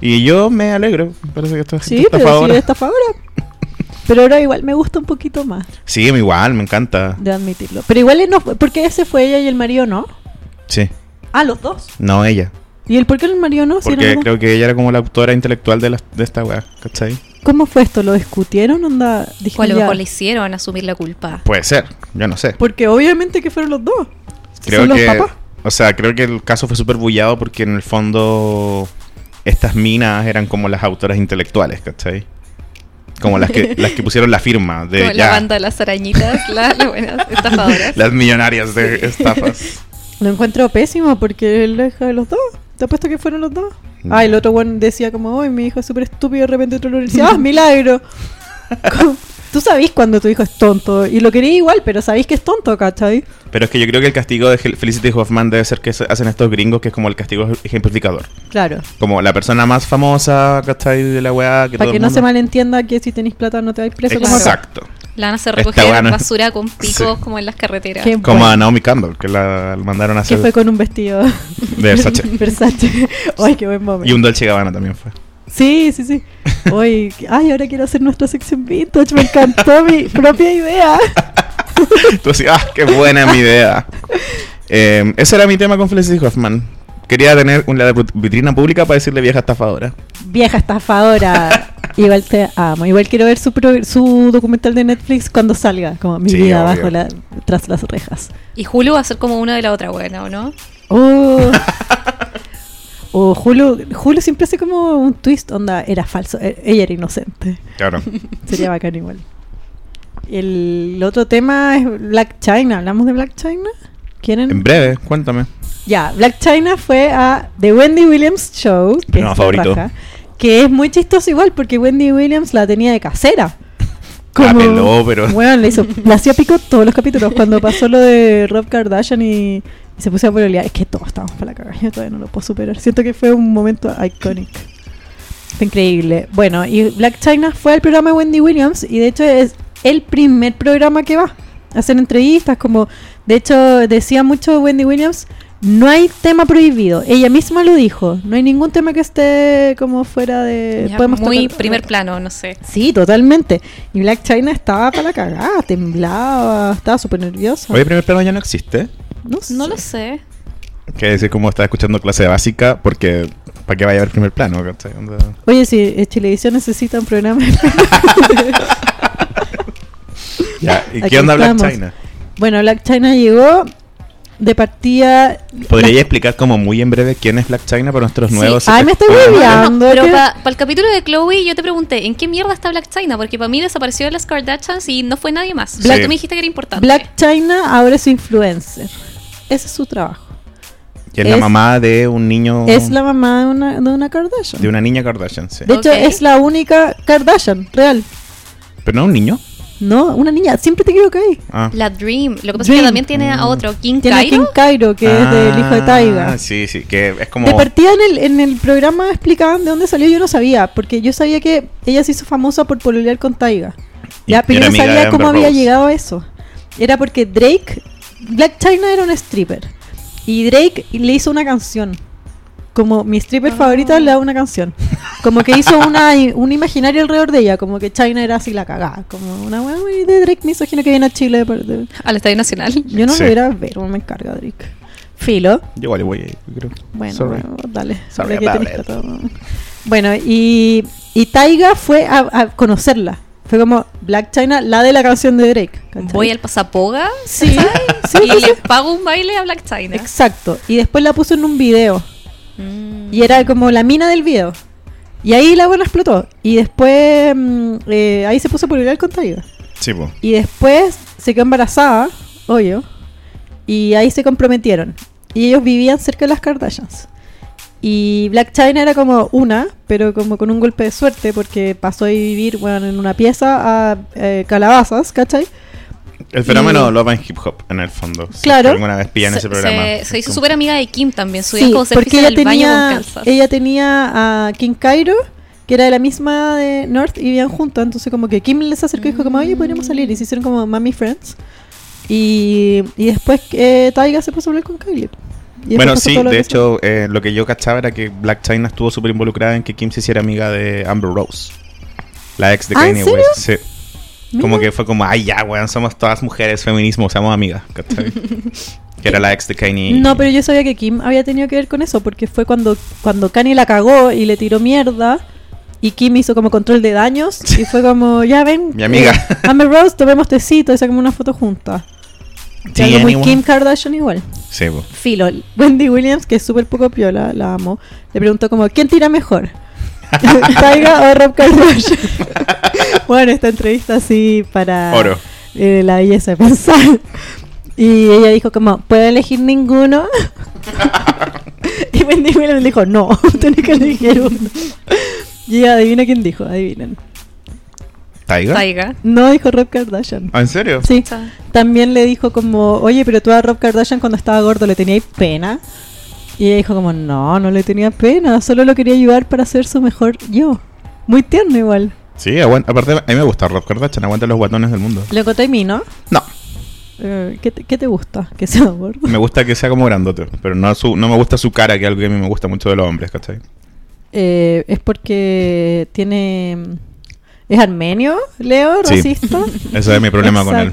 Y yo me alegro, me parece que esto es Sí, pero sí, estafadora. Pero ahora igual me gusta un poquito más Sí, igual, me encanta. de admitirlo. Pero igual no porque ese fue ella y el marido no. Sí, Ah, los dos. no ella. ¿Y el por qué el marido no? Porque creo que ella era como la autora intelectual de, la- de esta weá, ¿cachai? ¿Cómo fue esto? ¿Lo discutieron? Onda, dije, O a lo mejor le hicieron asumir la culpa. Puede ser, yo no sé. Porque obviamente que fueron los dos. Creo Son los que, papás. o sea, creo que el caso fue súper bullado porque en el fondo estas minas eran como las autoras intelectuales, ¿cachai? Como las que, las que pusieron la firma de Como ya, la banda de las arañitas, la- las buenas estafadoras. las millonarias de estafas. Lo encuentro pésimo porque es la hija de los dos. Te apuesto que fueron los dos. No. Ah, el otro one decía como, uy, mi hijo es súper estúpido y de repente otro lo decía, ¡ah, milagro! Tú sabís cuando tu hijo es tonto y lo quería igual, pero sabéis que es tonto, ¿cachai? Pero es que yo creo que el castigo de Felicity Hoffman debe ser que hacen estos gringos, que es como el castigo ejemplificador. Claro. Como la persona más famosa, ¿cachai? De la weá. Que todo Para que el no se malentienda que si tenéis plata no te vais preso como. Exacto. La van a hacer recoger weá no es- basura con picos Sí. como en las carreteras. Qué Como bueno. a Naomi Campbell, que la, mandaron a Que hacer fue con un vestido de Versace. Versace. Ay, qué buen momento. y un Dolce Gabbana también fue. Sí, sí, sí. Hoy, ay, ahora quiero hacer nuestra sección vintage. Me encantó mi propia idea. Entonces, ah, qué buena mi idea. Eh, ese era mi tema con Felicity Hoffman. Quería tener una vitrina pública para decirle vieja estafadora. Vieja estafadora. Igual te amo. Igual quiero ver su, pro- su documental de Netflix cuando salga. Como mi Sí, vida obvio. bajo la, tras las rejas. Y Hulu va a ser como una de la otra buena, ¿o no? Oh. O Julio, Julio siempre hace como un twist, onda, era falso, e- ella era inocente. Claro. Sería bacán igual. El otro tema es Black China. ¿Hablamos de Black China? ¿Quieren? En breve, cuéntame. Ya, Black China fue a The Wendy Williams Show, que, es la favorito. raja, que es muy chistoso igual porque Wendy Williams la tenía de casera. La peló, pero- Bueno, le, hizo, le hacía pico todos los capítulos. Cuando pasó lo de Rob Kardashian y, y se puso a pololear, es que todos estábamos para la cagada. Yo todavía no lo puedo superar. Siento que fue un momento iconic. Fue increíble. Bueno, y Black China fue al programa de Wendy Williams y de hecho es el primer programa que va a hacer entrevistas. Como, de hecho, decía mucho Wendy Williams, no hay tema prohibido. Ella misma lo dijo. No hay ningún tema que esté como fuera de... Ya, podemos muy tocar- primer plano, no sé. Sí, totalmente. Y Black China estaba para la cagada, temblaba, estaba súper nerviosa. Hoy primer plano ya no existe. no, sé. No lo sé. Que decir como estaba escuchando clase básica porque ¿para qué vaya a ver primer plano? Oye, si eh, Chilevisión necesita un programa. Ya, ¿Y Aquí qué onda Black. China? bueno, Black China llegó de partida. ¿Podría la- explicar como muy en breve quién es Black China para nuestros Sí. nuevos? Ay, me estoy hueveando. pero para el capítulo de Chloe yo te pregunté, ¿en qué mierda está Black China? Porque para mí desapareció de las Kardashians y no fue nadie más. Black- Tú me dijiste que era importante. Black China ahora es influencer. Ese es su trabajo. Y es, la mamá de un niño. Es la mamá de una, de una Kardashian. De una niña Kardashian, sí. De hecho, es la única Kardashian real. Pero no un niño. No, una niña. Siempre te equivocas ahí. Ah. La Dream. Lo que pasa es que también tiene a otro, King Tiene a King Cairo. Cairo, que es del hijo de Taiga. Ah, sí, sí, que es como. De partida en el, en el programa explicaban de dónde salió, yo no sabía, porque yo sabía que ella se hizo famosa por pololear con Taiga. Y Ya, pero yo no sabía cómo había Rose. llegado a eso. Era porque Drake, Black China era un stripper. Y Drake le hizo una canción. Como mi stripper Ah. favorita le da una canción. Como que hizo una, un imaginario alrededor de ella. Como que China era así la cagada. Como una weá muy de Drake misógino que viene a Chile. de- Al Estadio Nacional. Yo no Sí. lo hubiera a ver, no me encarga Drake. Filo. Yo igual voy yo creo. Bueno, Sorry. bueno, dale. Sorry. Bueno, y, y Taiga fue a, a conocerla. Fue como Black China, la de la canción de Drake. ¿cachai? Voy al pasapoga Sí, sí, y sí, le pago un baile a Black China. Exacto. Y después la puso en un video. Mm. Y era como la mina del video. Y ahí la buena explotó. Y después mm, eh, ahí se puso a pololear con Taiga. Sí, pues. Y después se quedó embarazada, obvio. Y ahí se comprometieron. Y ellos vivían cerca de las Kardashians. Y Black China era como una, pero como con un golpe de suerte, porque pasó a vivir bueno, en una pieza a eh, calabazas, ¿cachai? El fenómeno Y- Love and Hip Hop, en el fondo. Si Claro. Alguna vez pillan se, ese programa. se- se hizo súper amiga de Kim también. Sí, Subían como porque en ella el baño con tenía, calzas. ella tenía a King Cairo, que era de la misma de North, y vivían juntos. Entonces, como que Kim les acercó y dijo, como, oye, podríamos salir. Y se hicieron como Mami Friends. Y, y después eh, Taiga se puso a hablar con Kylie. Bueno, sí, de que hecho, eh, lo que yo cachaba era que Black China estuvo súper involucrada en que Kim se hiciera amiga de Amber Rose, la ex de ¿Ah, Kanye? West. Sí. Mira. Como que fue como, ay, ya, weón, somos todas mujeres, feminismo, seamos amigas, que era la ex de Kanye. No, pero yo sabía que Kim había tenido que ver con eso, porque fue cuando, cuando Kanye la cagó y le tiró mierda. Y Kim hizo como control de daños. Y fue como, ya ven. Mi amiga. eh, Amber Rose, tomemos tecito y sacamos una foto juntas. Sí, algo muy. Kim Kardashian igual. Sí. Filo, Wendy Williams, que es súper poco piola, la amo, le preguntó como, ¿quién tira mejor? ¿Taiga o Rob Kardashian? bueno, esta entrevista así para Oro. eh, la belleza de pensar. Y ella dijo como, ¿puedo elegir ninguno? y Wendy Williams dijo, no, tenés que elegir uno. Y ella adivina quién dijo, adivinen. ¿Taiga? Taiga. No dijo Rob Kardashian. ¿Ah, en serio? Sí, sea, también le dijo como, oye, pero tú a Rob Kardashian cuando estaba gordo le teníais pena. Y ella dijo como, no, no le tenía pena, solo lo quería ayudar para ser su mejor yo. Muy tierno igual. Sí. Aparte, a mí me gusta Rob Kardashian, aguanta los guatones del mundo. Lo a mí, ¿no? No, Eh, ¿qué, te, qué te gusta? Que sea gordo. me gusta que sea como grandote, pero no, su, no me gusta su cara, que es algo que a mí me gusta mucho de los hombres, ¿cachai? Eh, es porque tiene... ¿Es armenio, Leo? Sí. ¿Racista? Ese es mi problema con él.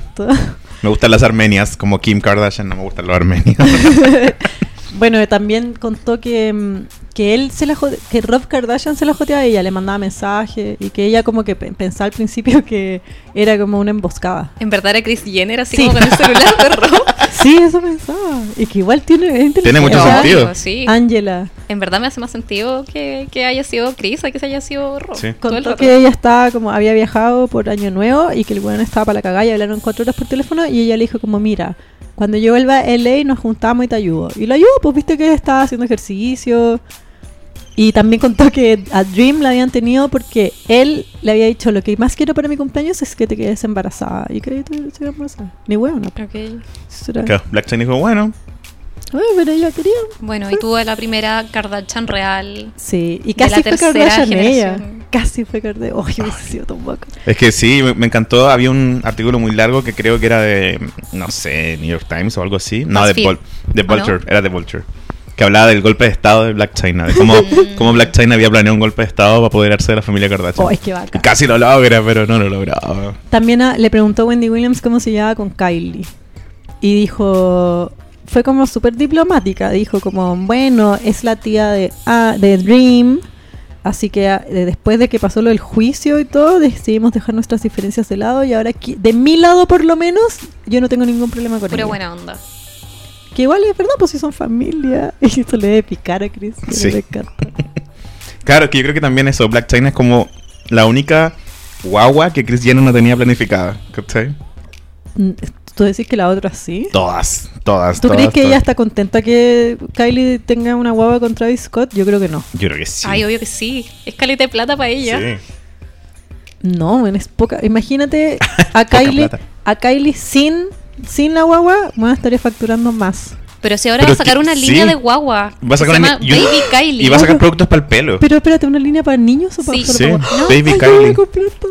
Me gustan las armenias, como Kim Kardashian, no me gustan los armenios. Bueno, también contó que, mm, que él se la jode- que Rob Kardashian se la joteaba a ella, le mandaba mensajes y que ella como que pe- pensaba al principio que era como una emboscada. En verdad era Chris Jenner, así Sí. como con el celular de Rob. Sí, eso pensaba. Y que igual tiene. Tiene mucho sentido. Sí. Angela En verdad me hace más sentido que, que haya sido Chris a que se haya sido Rob. Sí. El contó rato. que ella estaba como había viajado por año nuevo y que el weón estaba para la cagada y hablaron cuatro horas por teléfono y ella le dijo como mira cuando yo vuelva a LA nos juntamos y te ayudo. Y lo ayudó pues viste que estaba haciendo ejercicio. Y también contó que a Dream la habían tenido porque él le había dicho lo que más quiero para mi cumpleaños es que te quedes embarazada y que te quedes embarazada. Ni weón no Ok. Black China dijo, bueno, pero ella quería Bueno, y tuvo la primera Kardashian real. sí y De casi la fue Kardashian ella generación. casi fue Kardashian oh yo hubiese sido tan bacán Es que sí, me, me encantó. Había un artículo muy largo que creo que era de, no sé, New York Times o algo así. No, de. Vul- de ¿O Vulture, no? era de Vulture. Que hablaba del golpe de estado de Black China, de cómo, cómo Black China había planeado un golpe de estado para apoderarse de la familia Kardashian. oh es que casi lo logra, pero no lo lograba. También a- le preguntó Wendy Williams cómo se llevaba con Kylie. Y dijo, fue como súper diplomática. Dijo como, bueno, es la tía de, ah, de Dream. Así que ah, de- después de que pasó lo del juicio y todo, decidimos dejar nuestras diferencias de lado. Y ahora, aquí- de mi lado por lo menos, yo no tengo ningún problema con Pura ella. buena onda. Que igual es verdad, pues si son familia. Y esto le debe picar a Chris. Sí. le encanta. Claro, que yo creo que también eso, Black China es como la única guagua que Chris Jenner no tenía planificada. ¿Cachai? ¿Tú decís que la otra sí? Todas, todas. ¿Tú todas, crees que ella está contenta que Kylie tenga una guagua con Travis Scott? Yo creo que no. Yo creo que sí. Ay, obvio que sí. Es caleta de plata para ella. Sí. No, es poca. Imagínate a Poca Kylie, plata. a Kylie sin, sin la guagua, bueno, estaría facturando más. Pero si ahora Pero va a sacar que- una sí. línea de guagua. Va a sacar se una- llama y Baby Kylie. Y va a sacar productos para el pelo. Pero espérate, ¿una línea para niños o para Sí. Sí, guagua? Baby Ay, Kylie.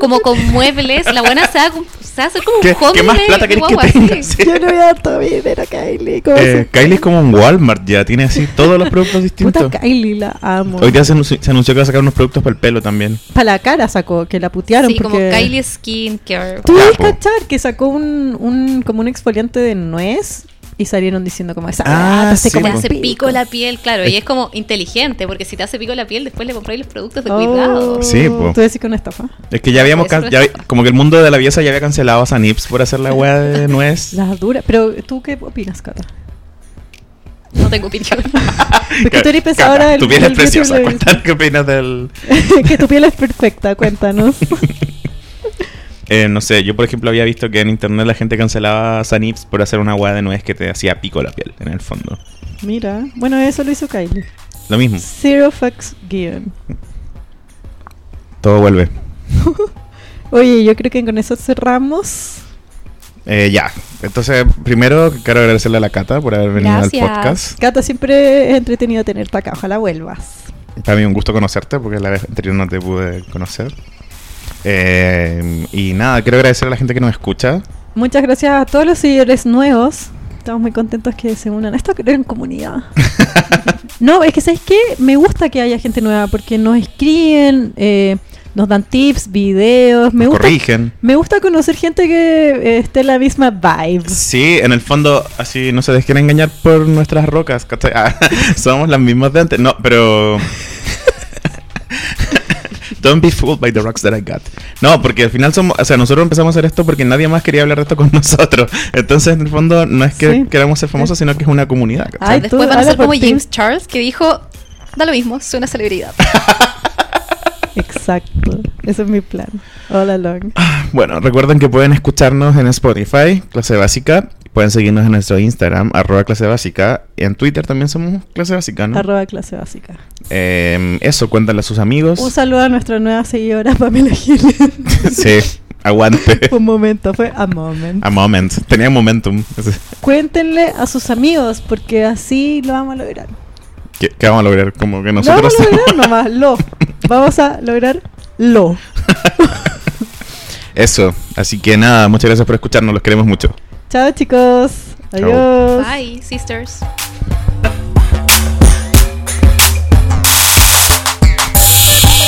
Como con muebles. La buena se va a, hacer como ¿Qué, un home qué más de- plata querés que guagua, tenga? sí. Yo no voy a dar todo mi dinero a Kylie. ¿cómo Eh, Kylie es como un Walmart ya, tiene así todos los productos distintos. Puta Kylie, la amo. Hoy día se anunció, se anunció que va a sacar unos productos para el pelo también. Para la cara sacó, que la putearon. Sí, como. Kylie Skin Care. Tú debes cachar que sacó un, un, como un exfoliante de nuez y salieron diciendo como esa Ah, te sí, Te como el hace pico la piel, claro. Y es como inteligente, porque si te hace pico la piel, después le compráis los productos de Oh, cuidado. Sí, po. Tú decís que una estafa. Es que ya habíamos, ya- como que el mundo de la belleza ya había cancelado a Sanips por hacer la weá de nuez. Las duras. Pero, ¿tú qué opinas, Cata? No tengo opinión. Porque tú eres pensadora Cata, del- Tu piel es preciosa, cuéntanos qué opinas del... que tu piel es perfecta, cuéntanos. Eh, no sé, yo por ejemplo había visto que en internet la gente cancelaba Sanips por hacer una weá de nuez que te hacía pico la piel, en el fondo. Mira, bueno, eso lo hizo Kylie. Lo mismo, Zero fucks given. todo vuelve. Oye, yo creo que con eso cerramos. Eh, ya, entonces primero quiero agradecerle a la Cata por haber venido Gracias. al podcast. Cata, siempre es entretenido tenerte acá. Ojalá vuelvas. Para mí un gusto conocerte porque la vez anterior no te pude conocer. Eh, y nada, quiero agradecer a la gente que nos escucha. Muchas gracias a todos los seguidores nuevos. Estamos muy contentos que se unan a esta gran comunidad. no, es que ¿sabes qué? Me gusta que haya gente nueva porque nos escriben, eh, nos dan tips, videos. Me Nos gusta, corrigen. me gusta conocer gente que eh, esté en la misma vibe. Sí, en el fondo, así no se dejen engañar por nuestras rocas. Ah, somos las mismas de antes. No, pero. Don't be fooled by the rocks that I got. No, porque al final somos, o sea, nosotros empezamos a hacer esto porque nadie más quería hablar de esto con nosotros. Entonces, en el fondo, no es que Sí. queramos ser famosos, sino que es una comunidad. Ay, Después van a ser como ti. James Charles, que dijo, da lo mismo, soy una celebridad. Exacto. Ese es mi plan. All along. Bueno, recuerden que pueden escucharnos en Spotify, clase básica. Pueden seguirnos en nuestro Instagram, arroba clase básica. Y en Twitter también somos clase básica, ¿no? Arroba clase básica. Eh, eso, cuéntale a sus amigos. Un saludo a nuestra nueva seguidora Pamela Gil. sí, aguante. un momento, fue a moment. A moment. Tenía momentum. Cuéntenle a sus amigos, porque así lo vamos a lograr. ¿Qué, qué vamos a lograr? Como que Lo nosotros... vamos a lograr nomás, lo. Vamos a lograr lo. Eso. Así que nada, muchas gracias por escucharnos. Los queremos mucho. Chao chicos. Chao. Adiós. Bye, sisters.